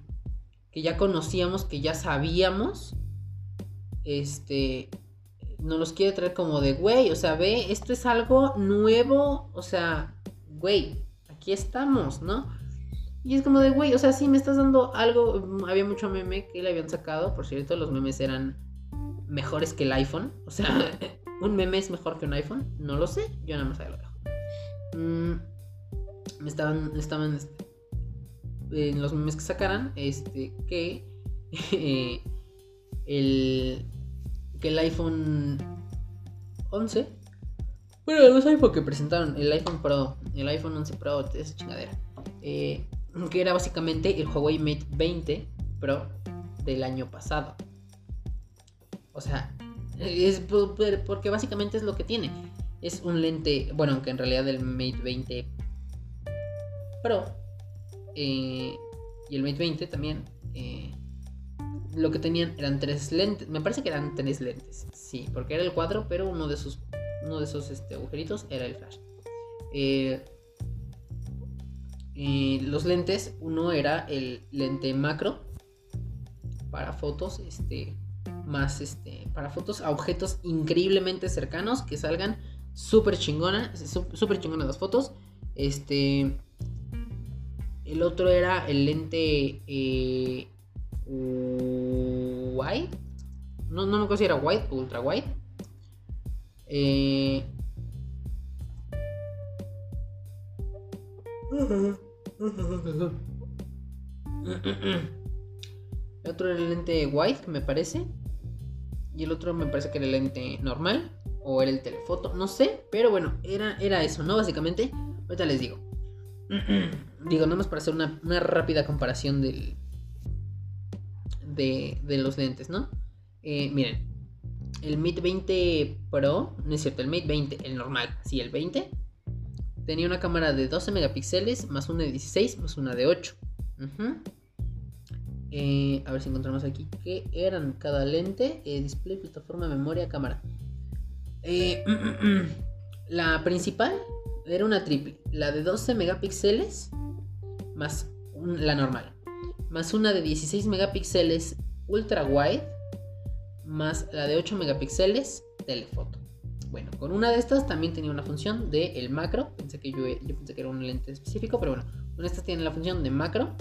ya conocíamos, que ya sabíamos, este, nos los quiere traer como de, güey, o sea, ve, esto es algo nuevo, o sea, güey, aquí estamos, ¿no? Y es como de, güey, o sea, sí me estás dando algo. Mm, había mucho meme que le habían sacado. Por cierto, los memes eran mejores que el iPhone. O sea, <laughs> un meme es mejor que un iPhone. No lo sé, yo nada más ahí lo dejo. Mm, me estaban, estaban este, en los memes que sacaran, este, que <laughs> el, que el iPhone 11, bueno, los iPhone que presentaron, el iPhone Pro, el iPhone 11 Pro, esa chingadera, eh, <clears throat> que era básicamente el Huawei Mate 20 Pro del año pasado. O sea, es porque básicamente es lo que tiene. Es un lente, bueno, aunque en realidad el Mate 20 Pro eh, y el Mate 20 también, eh, lo que tenían eran tres lentes. Me parece que eran tres lentes, sí, porque era el 4, pero uno de sus, uno de esos este, agujeritos era el flash. Eh, los lentes, uno era el lente macro para fotos, este, más este, para fotos a objetos increíblemente cercanos que salgan súper chingonas, súper chingonas las fotos. Este, el otro era el lente eh, wide, no, no me acuerdo si era wide o ultra wide. Eh, <laughs> el otro era el lente wide, me parece. Y el otro me parece que era el lente normal. O era el telefoto, no sé. Pero bueno, era, era eso, ¿no? Básicamente. Ahorita les digo. <clears throat> digo, nada más para hacer una, rápida comparación del, de, de los lentes, ¿no? Eh, miren, el Mate 20 Pro, no es cierto, el Mate 20, el normal, sí, el 20, Tenía una cámara de 12 megapíxeles, más una de 16, más una de 8. Eh, a ver si encontramos aquí qué eran cada lente. Eh, display, plataforma, memoria, cámara. <clears throat> La principal era una triple. La de 12 megapíxeles más la normal. Más una de 16 megapíxeles ultra wide. Más la de 8 megapíxeles telefoto. Bueno, con una de estas también tenía una función de el macro. Pensé que yo, pensé que era un lente específico, pero bueno, una de estas tiene la función de macro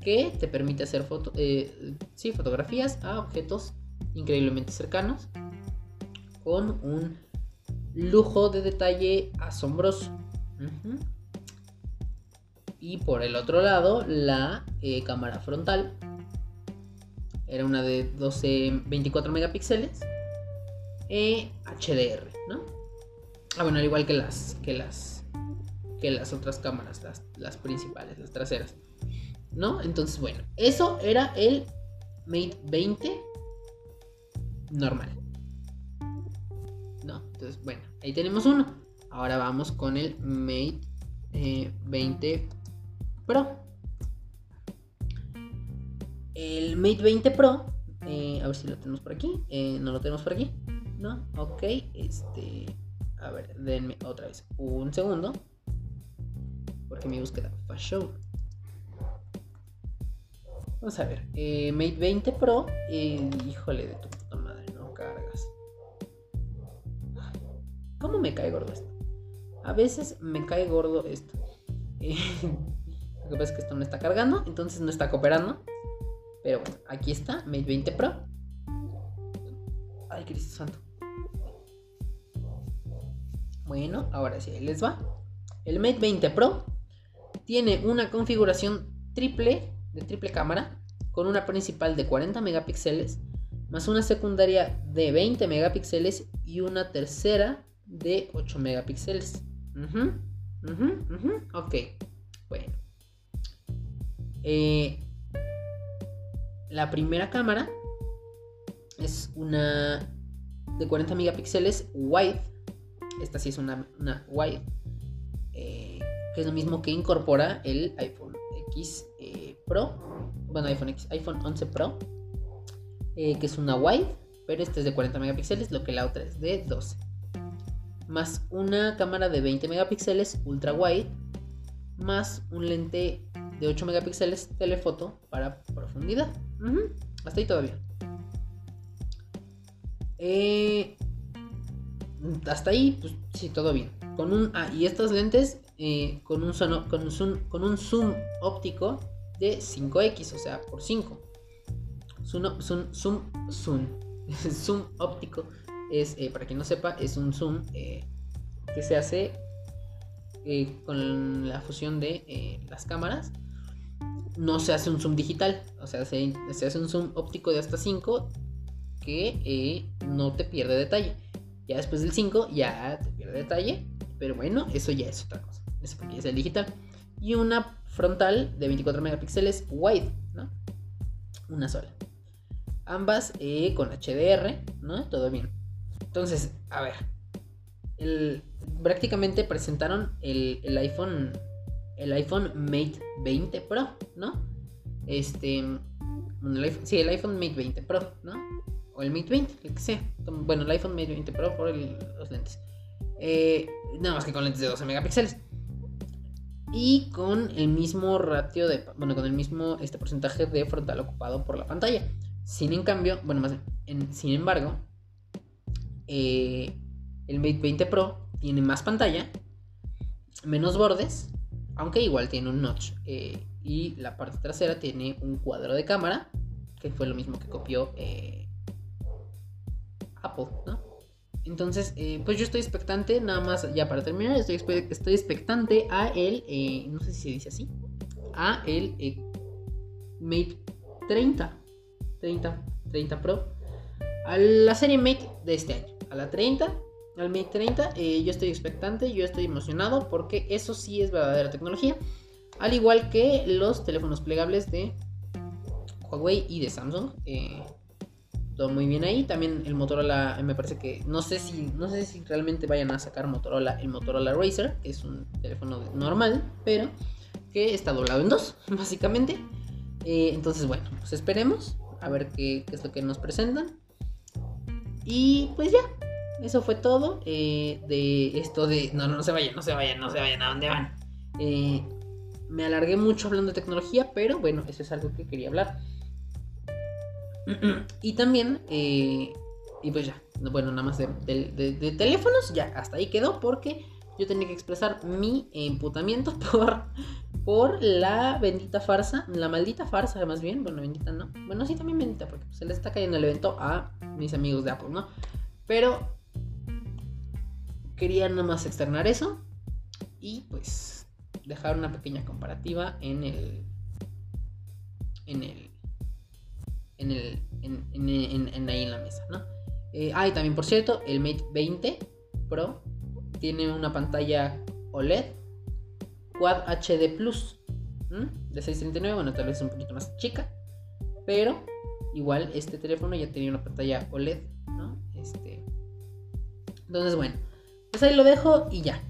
que te permite hacer foto, eh, sí, fotografías a objetos increíblemente cercanos con un lujo de detalle asombroso. Y por el otro lado, la eh, cámara frontal era una de 12, 24 megapíxeles HDR, ¿no? Ah, bueno, al igual que las, que las, que las otras cámaras, las, las principales, las traseras, ¿no? Entonces, bueno, eso era el Mate 20 normal. ¿No? Entonces, bueno, ahí tenemos uno. Ahora vamos con el Mate 20 eh, El Mate 20 Pro, eh, a ver si lo tenemos por aquí. Eh, no lo tenemos por aquí. ¿no? Ok, este. A ver, denme otra vez un segundo. Porque mi búsqueda falló. Vamos a ver. Eh, Mate 20 Pro. Eh, híjole de tu puta madre, no cargas. ¿Cómo me cae gordo esto? A veces me cae gordo esto. <laughs> Que pasa que esto no está cargando, entonces no está cooperando. Pero bueno, aquí está, Mate 20 Pro. Ay, Cristo Santo. Bueno, ahora sí, les va. El Mate 20 Pro tiene una configuración triple de triple cámara con una principal de 40 megapíxeles más una secundaria de 20 megapíxeles y una tercera de 8 megapíxeles. Ok, bueno. Eh, la primera cámara es una de 40 megapíxeles wide esta sí es una, wide. Eh, que es lo mismo que incorpora el iPhone X eh, Pro. Bueno, iPhone X, iPhone 11 Pro. Que es una wide. Pero este es de 40 megapíxeles, lo que la otra es de 12. Más una cámara de 20 megapíxeles ultra wide. Más un lente de 8 megapíxeles telefoto para profundidad. Hasta ahí todavía. Eh, hasta ahí, pues sí, todo bien. Con un, ah, y estas lentes eh, con, un con, un zoom, con un zoom óptico de 5x, o sea, por 5. Zoom, zoom, zoom, zoom, <laughs> zoom óptico es, eh, para quien no sepa, es un zoom eh, que se hace con la fusión de las cámaras. No se hace un zoom digital, o sea, se, hace un zoom óptico de hasta 5 que no te pierde detalle. Ya después del 5 ya te pierde detalle. Pero bueno, eso ya es otra cosa. Eso porque es el digital. Y una frontal de 24 megapíxeles wide, ¿no? Una sola. Ambas eh, con HDR, ¿no? Todo bien. Entonces, a ver. prácticamente presentaron el, el, iPhone. El iPhone Mate 20 Pro, ¿no? Este. Sí, el iPhone Mate 20 Pro, ¿no? o el Mate 20, el que sea. Bueno, el iPhone Mate 20 Pro por los lentes. Eh, nada más que con lentes de 12 megapíxeles. Y con el mismo ratio de. Bueno, con el mismo este porcentaje de frontal ocupado por la pantalla. Sin en cambio, bueno, más en, sin embargo, eh, el Mate 20 Pro tiene más pantalla, menos bordes, aunque igual tiene un notch. Eh, y la parte trasera tiene un cuadro de cámara, que fue lo mismo que copió Apple, ¿no? Entonces, eh, pues yo estoy expectante, nada más ya para terminar, estoy, estoy expectante a el, eh, no sé si se dice así, a el eh, Mate 30, 30, 30 Pro, a la serie Mate de este año, a la 30, al Mate 30, yo estoy expectante, yo estoy emocionado porque eso sí es verdadera tecnología, al igual que los teléfonos plegables de Huawei y de Samsung todo muy bien ahí. También el Motorola, me parece que no sé si no sé si realmente vayan a sacar Motorola el Motorola Racer, que es un teléfono normal, pero que está doblado en dos, <laughs> básicamente. Eh, entonces, bueno, pues esperemos a ver qué, es lo que nos presentan. Y pues ya, eso fue todo eh, de esto de... No, no, no se vayan, no se vayan, no se vayan, ¿a dónde van? Eh, me alargué mucho hablando de tecnología, pero bueno, eso es algo que quería hablar. <clears throat> y también, eh, y pues ya, bueno, nada más de, teléfonos, ya, hasta ahí quedó porque yo tenía que expresar mi emputamiento <laughs> por, por la bendita farsa, la maldita farsa más bien, bueno, bendita no, bueno, sí también bendita porque se les está cayendo el evento a mis amigos de Apple, ¿no? Pero quería nada más externar eso y pues dejar una pequeña comparativa en el en el en el en, ahí en la mesa, ¿no? Eh, ah, y también por cierto, el Mate 20 Pro tiene una pantalla OLED Quad HD Plus de 639, bueno, tal vez un poquito más chica, pero igual este teléfono ya tenía una pantalla OLED, ¿no? Este, entonces, bueno, pues ahí lo dejo y ya.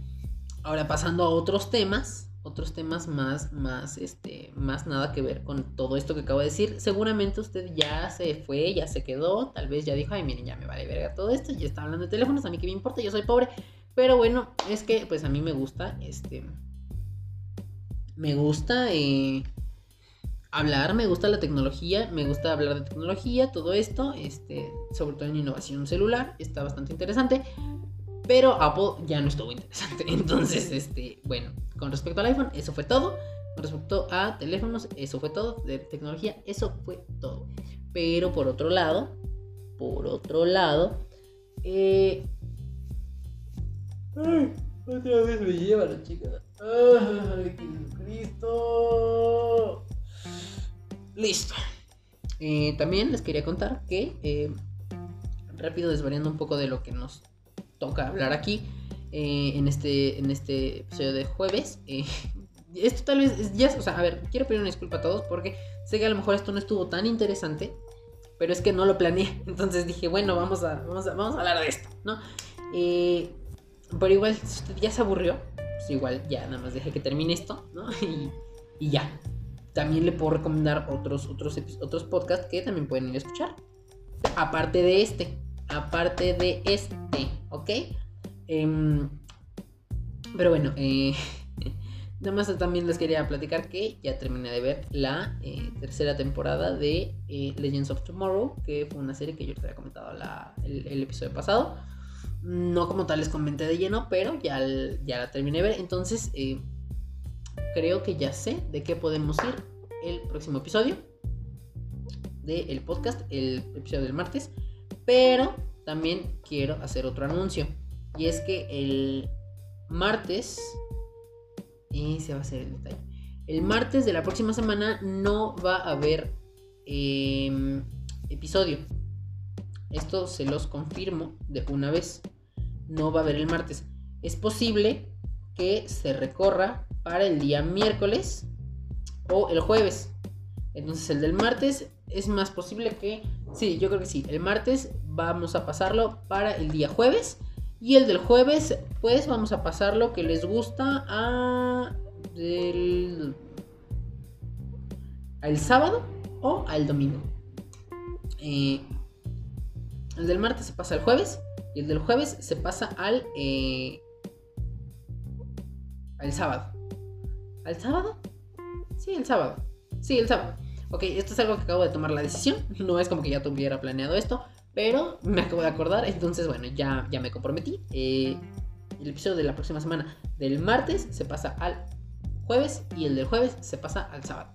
Ahora pasando a otros temas, otros temas más, más, este, más nada que ver con todo esto que acabo de decir. Seguramente usted ya se fue, ya se quedó, tal vez ya dijo, ay, miren, ya me vale verga todo esto, ya está hablando de teléfonos, a mí que me importa, yo soy pobre. Pero bueno, es que pues a mí me gusta, este, me gusta eh, hablar, me gusta la tecnología, me gusta hablar de tecnología, todo esto, este, sobre todo en innovación celular, está bastante interesante. Pero Apple ya no estuvo interesante. <laughs> Entonces, este, bueno, con respecto al iPhone, eso fue todo. Con respecto a teléfonos, eso fue todo. De tecnología, eso fue todo. Pero por otro lado, por otro lado, eh... Ay, otra vez me lleva la chica. Ay, Cristo. Listo. Eh, también les quería contar que, eh, rápido desvariando un poco de lo que nos toca hablar aquí eh, en, este, en este episodio de jueves. Eh, <laughs> esto tal vez, ya, o sea, a ver, quiero pedir una disculpa a todos porque sé que a lo mejor esto no estuvo tan interesante, pero es que no lo planeé. <laughs> Entonces dije, bueno, vamos a, vamos a, vamos a hablar de esto, ¿no? Eh, pero igual, si usted ya se aburrió, pues igual ya nada más deje que termine esto, ¿no? <laughs> Y, y ya. También le puedo recomendar otros, otros, otros podcasts que también pueden ir a escuchar. Aparte de este aparte de este, ¿ok? Em, pero bueno, eh, <laughs> nada más también les quería platicar que ya terminé de ver la eh, tercera temporada de eh, Legends of Tomorrow, que fue una serie que yo les había comentado el, episodio pasado. No como tal les comenté de lleno, pero ya, ya la terminé de ver. Entonces, creo que ya sé de qué podemos ir el próximo episodio del podcast, el episodio del martes. Pero también quiero hacer otro anuncio. Y es que el martes. Y se va a hacer el detalle. El martes de la próxima semana no va a haber em, episodio. Esto se los confirmo de una vez. No va a haber el martes. Es posible que se recorra para el día miércoles o el jueves. Entonces el del martes es más posible que... Sí, yo creo que sí. El martes vamos a pasarlo para el día jueves. Y el del jueves, pues vamos a pasarlo que les gusta a... Del... al sábado o al domingo. Eh, el del martes se pasa al jueves. Y el del jueves se pasa al... Eh, al sábado. ¿Al sábado? Sí, el sábado. Sí, el sábado. Ok, esto es algo que acabo de tomar la decisión. No es como que ya tuviera planeado esto. Pero me acabo de acordar. Entonces, bueno, ya, ya me comprometí. Eh, el episodio de la próxima semana del martes se pasa al jueves. Y el del jueves se pasa al sábado.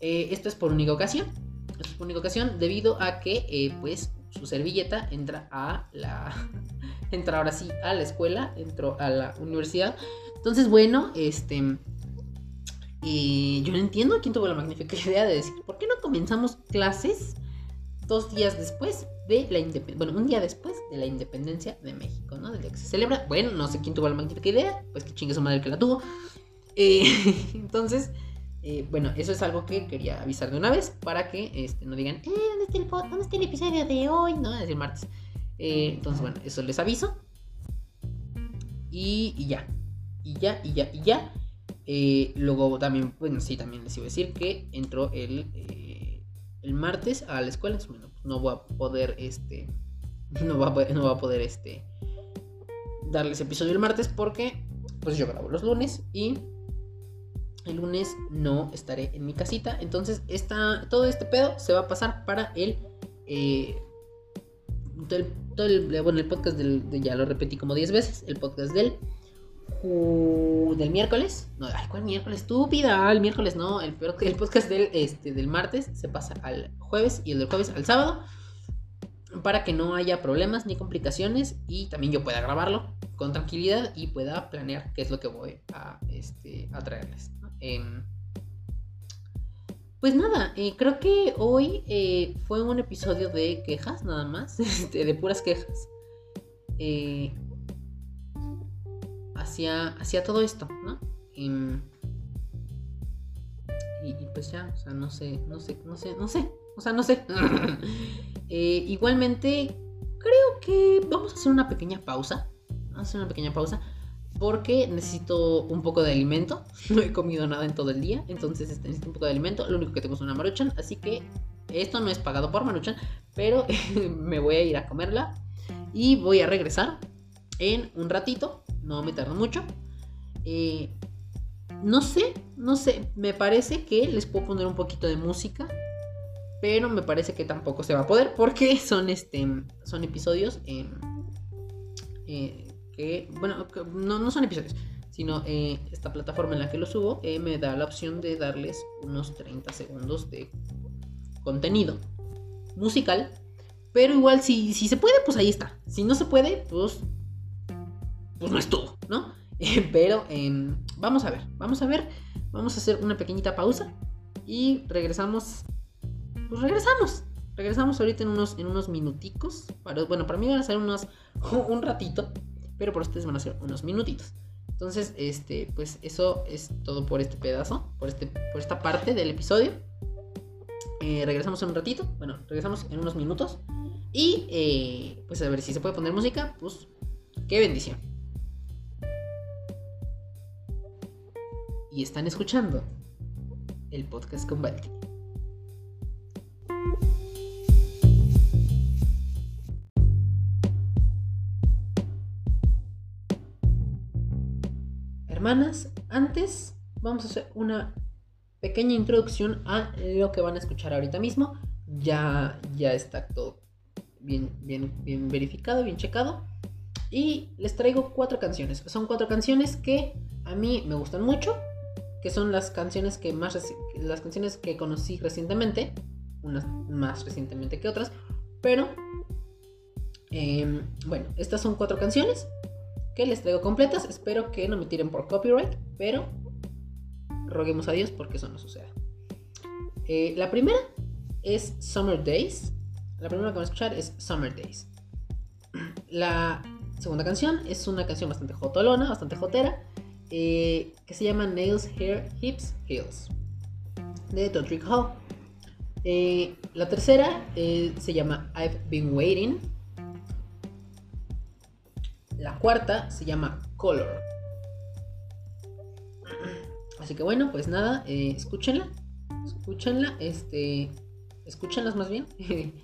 Eh, esto es por única ocasión. Esto es por única ocasión debido a que, eh, pues, su servilleta entra a la. <laughs> entra ahora sí a la escuela. Entró a la universidad. Entonces, bueno, este. Y yo no entiendo quién tuvo la magnífica <laughs> idea de decir, ¿por qué no comenzamos clases dos días después de la independencia? Bueno, un día después de la independencia de México, ¿no? Del que se celebra. Bueno, no sé quién tuvo la magnífica idea, pues que chingue su madre que la tuvo. Eh, <laughs> entonces, eh, bueno, eso es algo que quería avisar de una vez para que este, no digan, eh, ¿dónde está, el, ¿dónde está el episodio de hoy? ¿No? Es decir, martes. Eh, entonces, bueno, eso les aviso. Y ya. Y ya, y ya, y ya. Eh, luego también, bueno, sí, también les iba a decir que entró el, eh, el martes a la escuela. No voy a poder, este, <laughs> no va a poder, no va a poder, este, darles episodio el martes porque pues yo grabo los lunes y el lunes no estaré en mi casita. Entonces esta, todo este pedo se va a pasar para el... Eh, todo el, bueno, el podcast del, ya lo repetí como 10 veces, el podcast del del miércoles, no, ay, ¿cuál miércoles? Estúpida, el miércoles no, el, el podcast del, este, del martes se pasa al jueves y el del jueves al sábado para que no haya problemas ni complicaciones y también yo pueda grabarlo con tranquilidad y pueda planear qué es lo que voy a, este, a traerles. Em, pues nada, eh, creo que hoy eh, fue un episodio de quejas nada más, <laughs> este, de puras quejas. Eh, hacia, hacia todo esto, ¿no? Y, pues ya, o sea, no sé, no sé, no sé, no sé, o sea, no sé. <laughs> igualmente, creo que vamos a hacer una pequeña pausa. Vamos a hacer una pequeña pausa porque necesito un poco de alimento. <laughs> No he comido nada en todo el día, entonces este, necesito un poco de alimento. Lo único que tengo es una maruchan, así que esto no es pagado por maruchan, pero <laughs> me voy a ir a comerla y voy a regresar en un ratito. No me tardo mucho. Eh, no sé, no sé. Me parece que les puedo poner un poquito de música. Pero me parece que tampoco se va a poder porque <laughs> son, este, son episodios eh, bueno, no, no son episodios, sino eh, esta plataforma en la que lo subo eh, me da la opción de darles unos 30 segundos de contenido musical. Pero igual, si, si se puede, pues ahí está. Si no se puede, pues, pues no es todo, ¿no? <laughs> pero em, vamos a ver, vamos a ver, vamos a hacer una pequeñita pausa y regresamos. Pues regresamos. Regresamos ahorita en unos, en unos minuticos. Para, bueno, para mí van a ser unos, <laughs> un ratito pero por ustedes van a ser unos minutitos. Entonces, este, pues eso es todo por este pedazo, por, este, por esta parte del episodio. Eh, regresamos en un ratito, bueno, regresamos en unos minutos. Y eh, pues a ver si se puede poner música, pues qué bendición. Y están escuchando el podcast con Balti. hermanas, antes vamos a hacer una pequeña introducción a lo que van a escuchar ahorita mismo. Ya, ya está todo bien, bien, bien verificado, bien checado. Y les traigo cuatro canciones. Son cuatro canciones que a mí me gustan mucho. Que son las canciones que más las canciones que conocí recientemente. Unas más recientemente que otras. Pero em, bueno, estas son cuatro canciones que les traigo completas. Espero que no me tiren por copyright, pero roguemos a Dios porque eso no suceda. Eh, la primera es Summer Days. La primera que vamos a escuchar es Summer Days. <clears throat> La segunda canción es una canción bastante jotolona, bastante jotera, eh, que se llama Nails, Hair, Hips, Heels, de Todrick Hall. Eh, la tercera se llama I've Been Waiting, la cuarta se llama Color. Así que bueno, pues nada, eh, escúchenla. Escúchenla, este. Escúchenlas más bien. <laughs>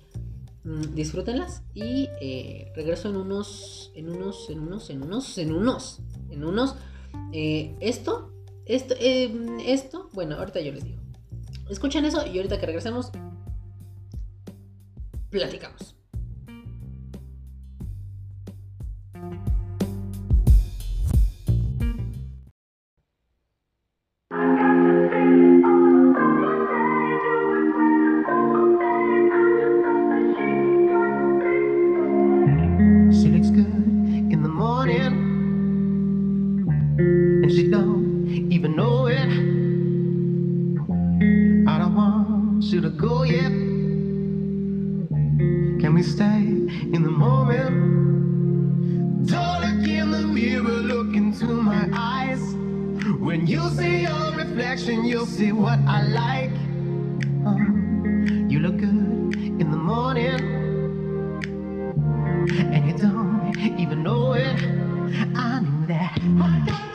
Mm, disfrútenlas. Y eh, regreso en unos. En unos. En unos. En unos. En unos. En unos. Eh, esto. Esto. esto. Bueno, ahorita yo les digo. Escuchen eso y ahorita que regresemos. Platicamos. reflection, you'll see what I like. Oh, you look good in the morning, and you don't even know it. I knew that.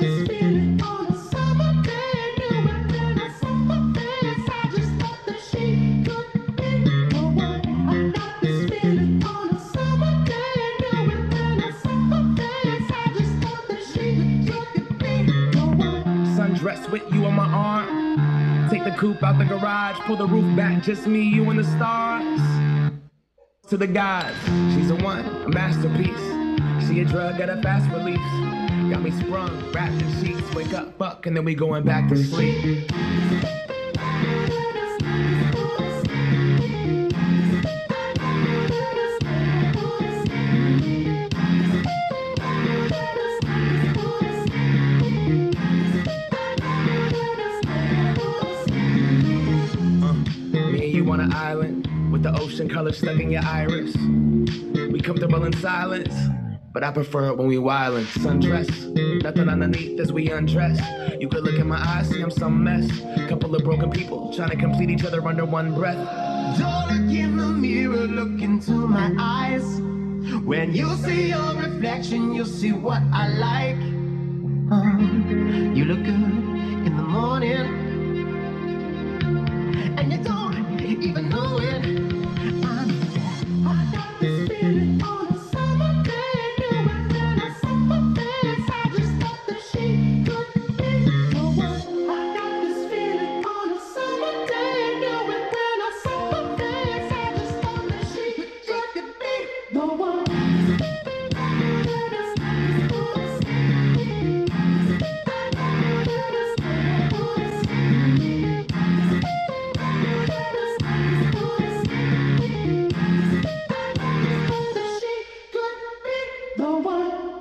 Pull the roof back, just me, you, and the stars. To the gods, she's a one, a masterpiece. She a drug at a fast release. Got me sprung, wrapped in sheets, wake up, fuck, and then we going back to sleep. Color stuck in your iris. We comfortable in silence, but I prefer it when we wild wildin'. Sundress, nothing underneath as we undress. You could look in my eyes, see I'm some mess. Couple of broken people trying to complete each other under one breath. Don't look in the mirror, look into my eyes. When you see your reflection, you'll see what I like. Uh, you look good in the morning, and you don't even know it. Dance, I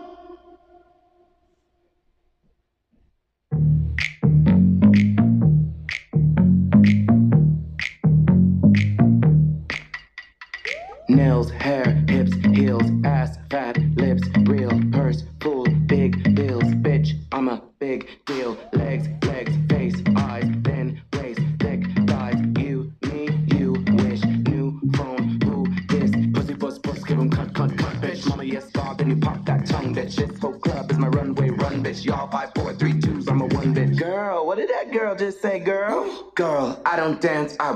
I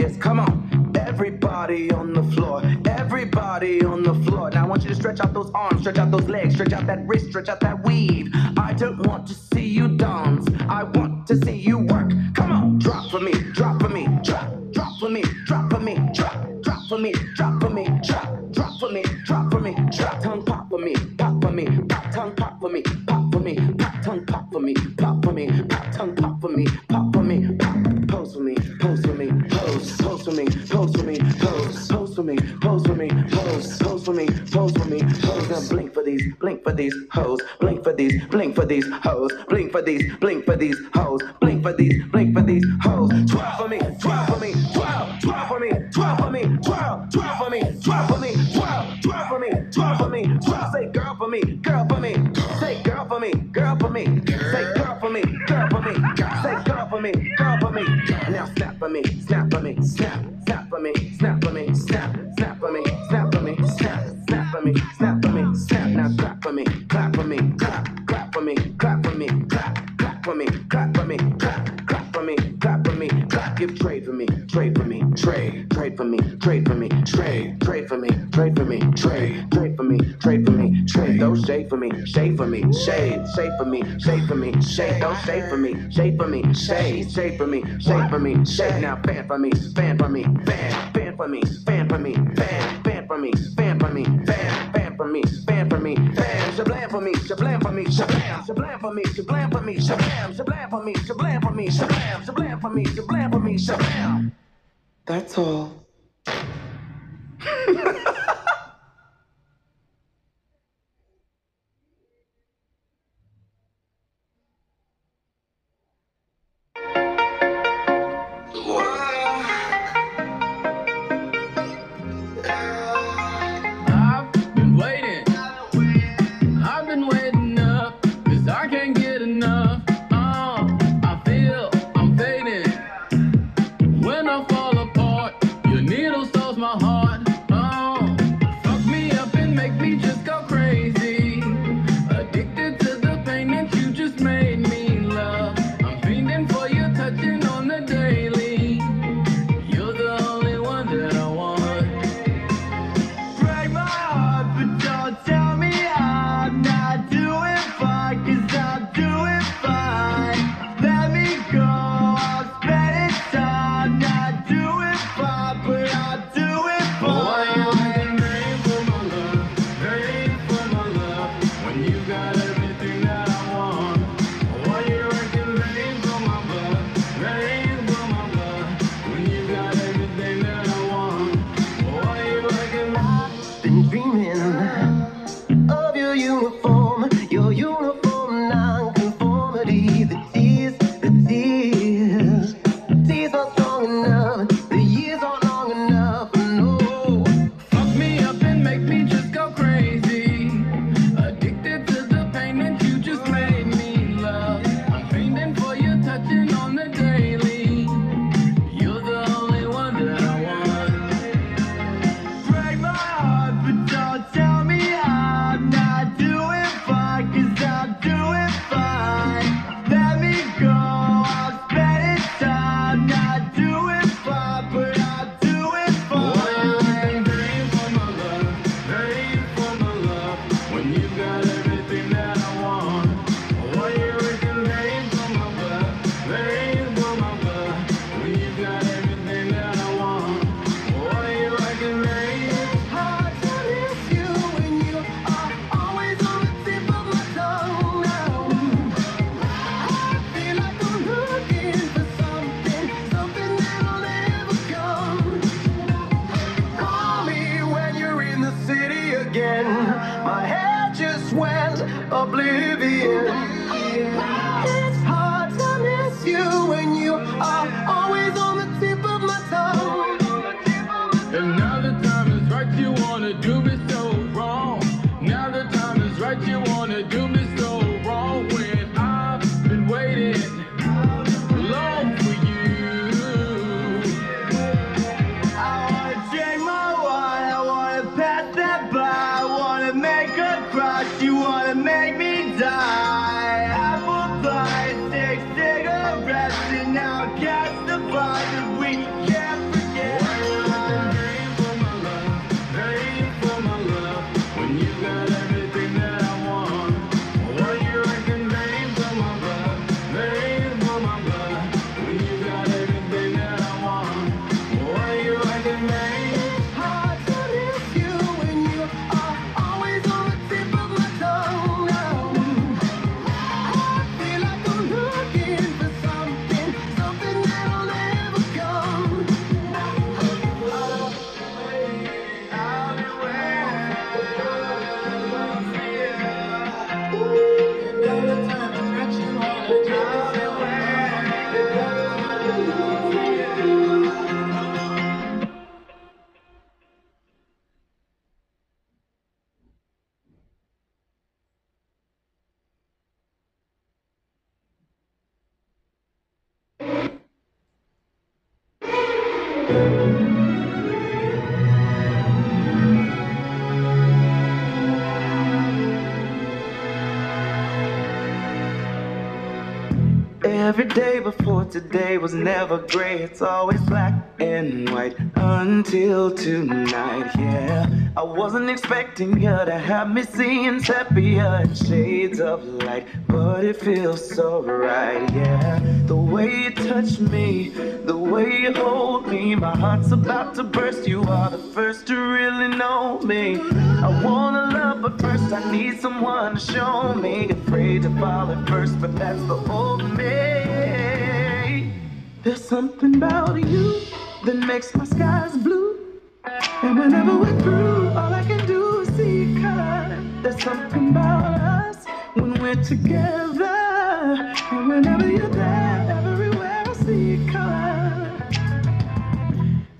is. Come on. Everybody on the floor. Everybody on the floor. Now I want you to stretch out those arms, stretch out those legs, stretch out that wrist, stretch out that weave. I don't want to see you dance. I want to see you work. Come on, drop for me, drop for me, drop, drop for me, drop for me, drop, drop for me, drop for me, drop, drop for me, drop for me, drop. Tongue pop for me, pop for me, pop tongue pop for me, pop for me, pop tongue pop for me, pop for me, blink for these hoes, blink for these, blink for these hoes, blink for these, blink for these hoes, blink for these, blink for these hoes. Twelve for me, twelve for me, twelve, twelve for me, twelve for me, twelve, twelve for me, twelve for me, twelve, twelve for me, twelve for me, twelve. Say girl for me, girl for me, say girl for me, girl for me, say girl for me, girl for me, say girl for me, girl for me. Now snap for me, snap for me, snap, snap for me, snap for me, snap, snap for me, snap for me, snap, snap for me, snap. Clap, for me! Clap! clap for me, clap for me, clap, Give trade for me, trade for me, trade, trade for me, trade for me, trade, trade for me, trade for me, trade, trade for me, trade for me, trade. Don't shade for me, shade for me, shade, shade for me, shade for me, shade. Don't shade for me, shade for me, shade, shade for me, shade for me, shade. Now fan for me, fan for me, fan, fan for me, fan for me, fan, fan for me, fan for me, fan, fan for me, fan for me, fan. Shablam for me, shablam for me, shablam, shablam for me, shablam for me, shablam, shablam for me, shablam for me, shablam, shablam for me, shablam for me me, shabam! That's all. <laughs> again. My head just went oblivion. It's hard to miss you when you are. before today was never gray. It's always black and white until tonight. Yeah, I wasn't expecting you to have me seeing sepia and shades of light, but it feels so right. Yeah, the way you touch me, the way you hold me, my heart's about to burst. You are the first to really know me. I wanna love, but first I need someone to show me. Afraid to fall at first, but that's the old me. There's something about you that makes my skies blue. And whenever we're through, all I can do is see color. There's something about us when we're together. And whenever you're there, everywhere I see color.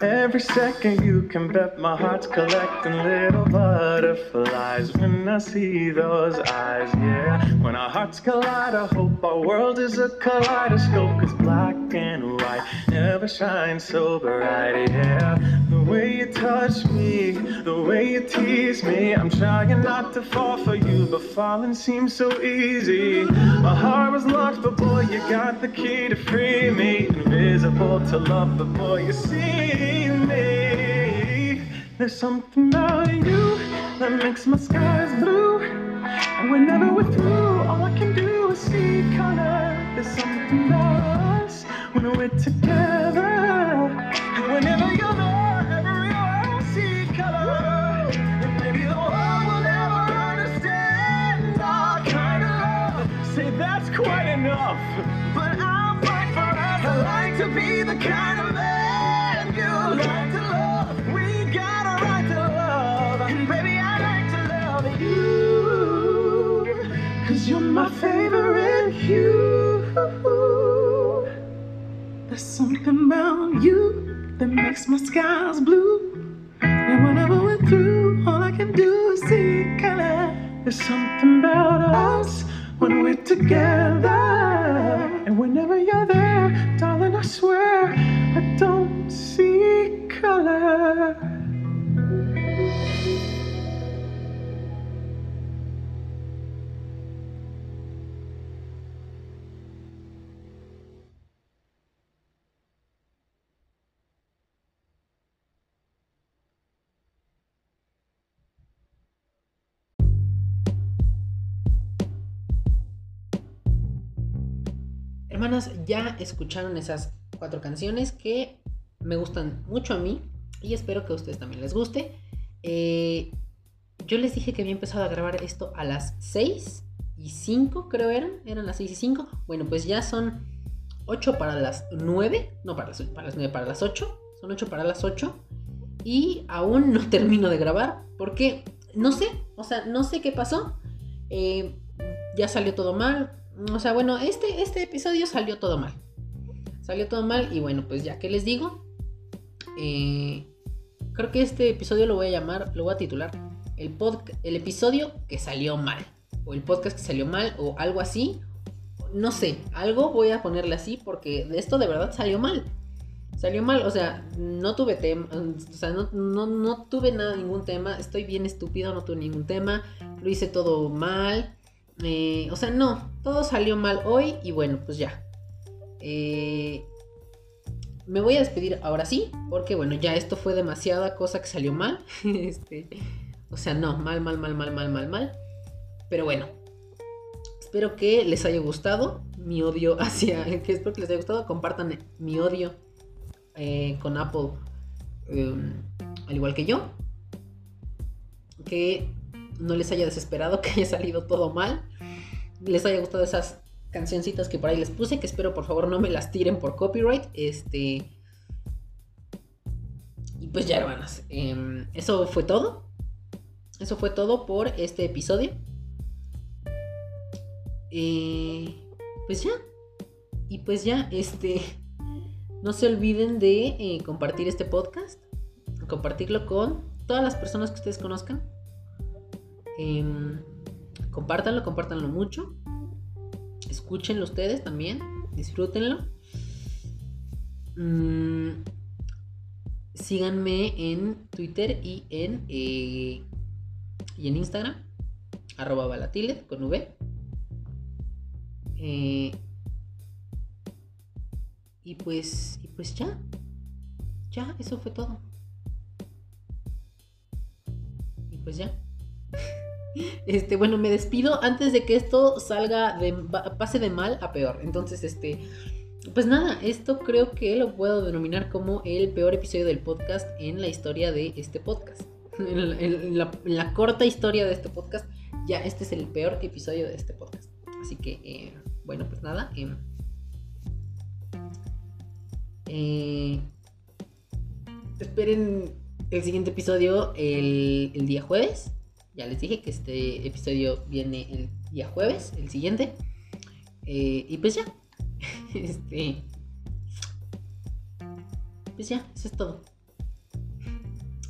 Every second you can bet my heart's collecting little butterflies when I see those eyes, yeah. When our hearts collide, I hope our world is a kaleidoscope, cause black and white never shine so bright, yeah. The way you touch me, the way you tease me, I'm trying not to fall for you, but falling seems so easy. My heart was locked, but boy, you got the key to free me. Invisible to love, but boy, you see me. There's something about you that makes my skies blue. And whenever we're through, all I can do is see color. There's something about when we're together. And whenever you're there, color. And maybe the world will never understand our kind of love. Say that's quite enough, but I'll fight for us. I like to be the kind of man you like to love. We got a right to love, and baby I like to love you, cause you're my favorite hue. There's something about you that makes my skies blue. And whenever we're through, all I can do is see color. There's something about us when we're together. And whenever you're there, darling, I swear I don't see color. Hermanas, ya escucharon esas cuatro canciones que me gustan mucho a mí y espero que a ustedes también les guste. Eh, yo les dije que había empezado a grabar esto a las 6 y 5, creo eran. Eran las 6 y 5. Bueno, pues ya son 8 para las 9. No, para las, para las 9, para las 8. Son 8 para las 8. Y aún no <laughs> termino de grabar porque no sé, o sea, no sé qué pasó. Eh, ya salió todo mal. O sea, bueno, este, este episodio salió todo mal. Salió todo mal y bueno, pues ya que les digo, eh, creo que este episodio lo voy a llamar, lo voy a titular el, el episodio que salió mal. O el podcast que salió mal o algo así. No sé, algo voy a ponerle así porque esto de verdad salió mal. Salió mal, o sea, no tuve tema, o sea, no, no, no tuve nada, ningún tema. Estoy bien estúpido, no tuve ningún tema. Lo hice todo mal. Eh, o sea, no, todo salió mal hoy y bueno, pues ya. Eh, me voy a despedir ahora sí, porque bueno, ya esto fue demasiada cosa que salió mal. <laughs> este, o sea, no, mal, mal, mal, mal, mal, mal, mal. Pero bueno, espero que les haya gustado mi odio <laughs> hacia, que espero que les haya gustado, compartan mi odio eh, con Apple, eh, al igual que yo. Que no les haya desesperado, que haya salido todo mal. Les haya gustado esas cancioncitas que por ahí les puse, que espero por favor no me las tiren por copyright. Este. Y pues ya, hermanas. Eh, eso fue todo. Eso fue todo por este episodio. Eh, pues ya. Y pues ya, este. No se olviden de eh, compartir este podcast. Compartirlo con todas las personas que ustedes conozcan. Eh, compártanlo, compártanlo mucho. Escúchenlo ustedes también. Disfrútenlo. Mm, síganme en Twitter y en, eh, y en Instagram. Arroba balatilet con V. Eh, y pues, y pues ya. Ya, eso fue todo. pues ya. <laughs> Este, bueno, me despido antes de que esto salga de pase de mal a peor. Entonces, este, pues nada, esto creo que lo puedo denominar como el peor episodio del podcast en la historia de este podcast. En la, corta historia de este podcast, ya este es el peor episodio de este podcast. Así que, eh, bueno, pues nada. em, eh, esperen el siguiente episodio el día jueves. Ya les dije que este episodio viene el día jueves, el siguiente. Eh, y pues ya. <laughs> Este. Pues ya, eso es todo.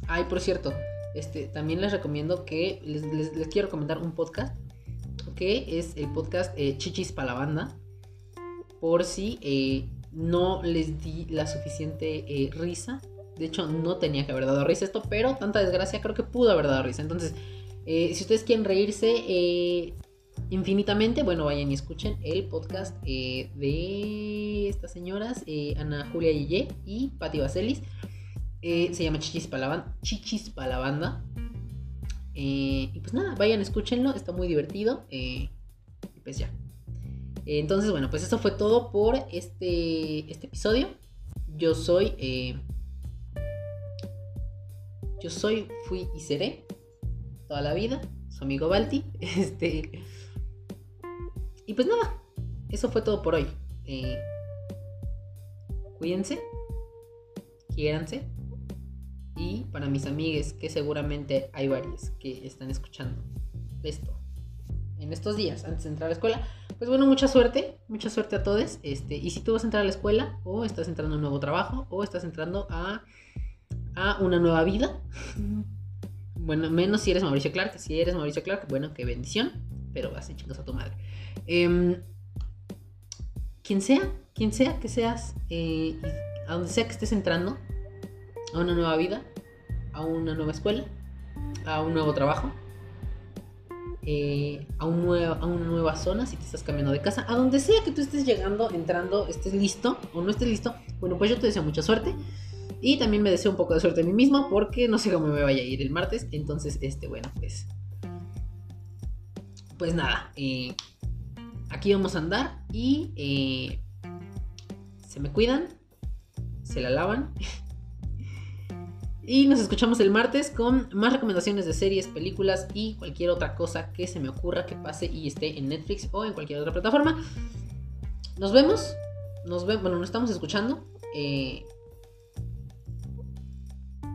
Ay, por cierto, este, también les recomiendo que les, les- quiero recomendar un podcast. Que es el podcast eh, Chichis para la banda. Por si eh, no les di la suficiente risa. De hecho, no tenía que haber dado risa esto, pero tanta desgracia creo que pudo haber dado risa. Entonces, eh, si ustedes quieren reírse eh, infinitamente, bueno, vayan y escuchen el podcast eh, de estas señoras, Ana Julia Yeye y Patti Vaselis. Se llama Chichis para la. Chichis pa' la banda. Y pues nada, vayan, escúchenlo, está muy divertido. y pues ya. Entonces, bueno, pues eso fue todo por este, este episodio. Yo soy. yo soy, fui y seré toda la vida. Su amigo Balti. <laughs> Este. Y pues nada, eso fue todo por hoy. Eh, cuídense, quiéranse. Y para mis amigues, que seguramente hay varios que están escuchando esto en estos días antes de entrar a la escuela, pues bueno, mucha suerte, mucha suerte a todos. Este, y si tú vas a entrar a la escuela, o estás entrando a un nuevo trabajo, o estás entrando a, a una nueva vida, bueno, menos si eres Mauricio Clark, si eres Mauricio Clark, bueno, qué bendición, pero así chicos a tu madre. Em, quien sea, quien sea que seas, eh, a donde sea que estés entrando, a una nueva vida, a una nueva escuela, a un nuevo trabajo, eh, a, un a una nueva zona, si te estás cambiando de casa, a donde sea que tú estés llegando, entrando, estés listo o no estés listo, bueno, pues yo te deseo mucha suerte. Y también me deseo un poco de suerte a mí mismo porque no sé cómo me vaya a ir el martes. Entonces, este, bueno, pues... Pues nada, eh, aquí vamos a andar y eh, se me cuidan, se la lavan. <laughs> Y nos escuchamos el martes con más recomendaciones de series, películas y cualquier otra cosa que se me ocurra que pase y esté en Netflix o en cualquier otra plataforma. Nos vemos. Nos vemos. Bueno, nos estamos escuchando. eh,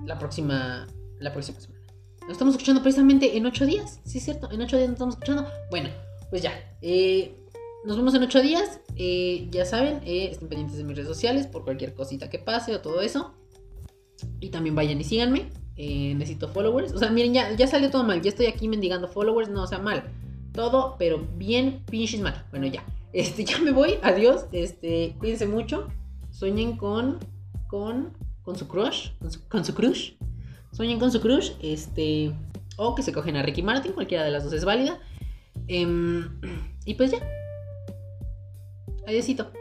la próxima. La próxima semana. Nos estamos escuchando precisamente en 8 días. Sí, es cierto. En 8 días nos estamos escuchando. Bueno, pues ya. eh, nos vemos en 8 días. eh, ya saben, eh, estén pendientes de mis redes sociales por cualquier cosita que pase o todo eso. Y también vayan y síganme. necesito followers. O sea, miren, ya, ya salió todo mal. Ya estoy aquí mendigando followers. No, o sea, mal. Todo, pero bien pinches mal. Bueno, ya. Este, <laughs> ya me voy. Adiós. Este, cuídense mucho. Sueñen con. Con. Con su crush. Con su, con su crush. Sueñen con su crush. Este. O que se cogen a Ricky Martin. Cualquiera de las dos es válida. Em, <clears throat> y pues ya. Adiósito.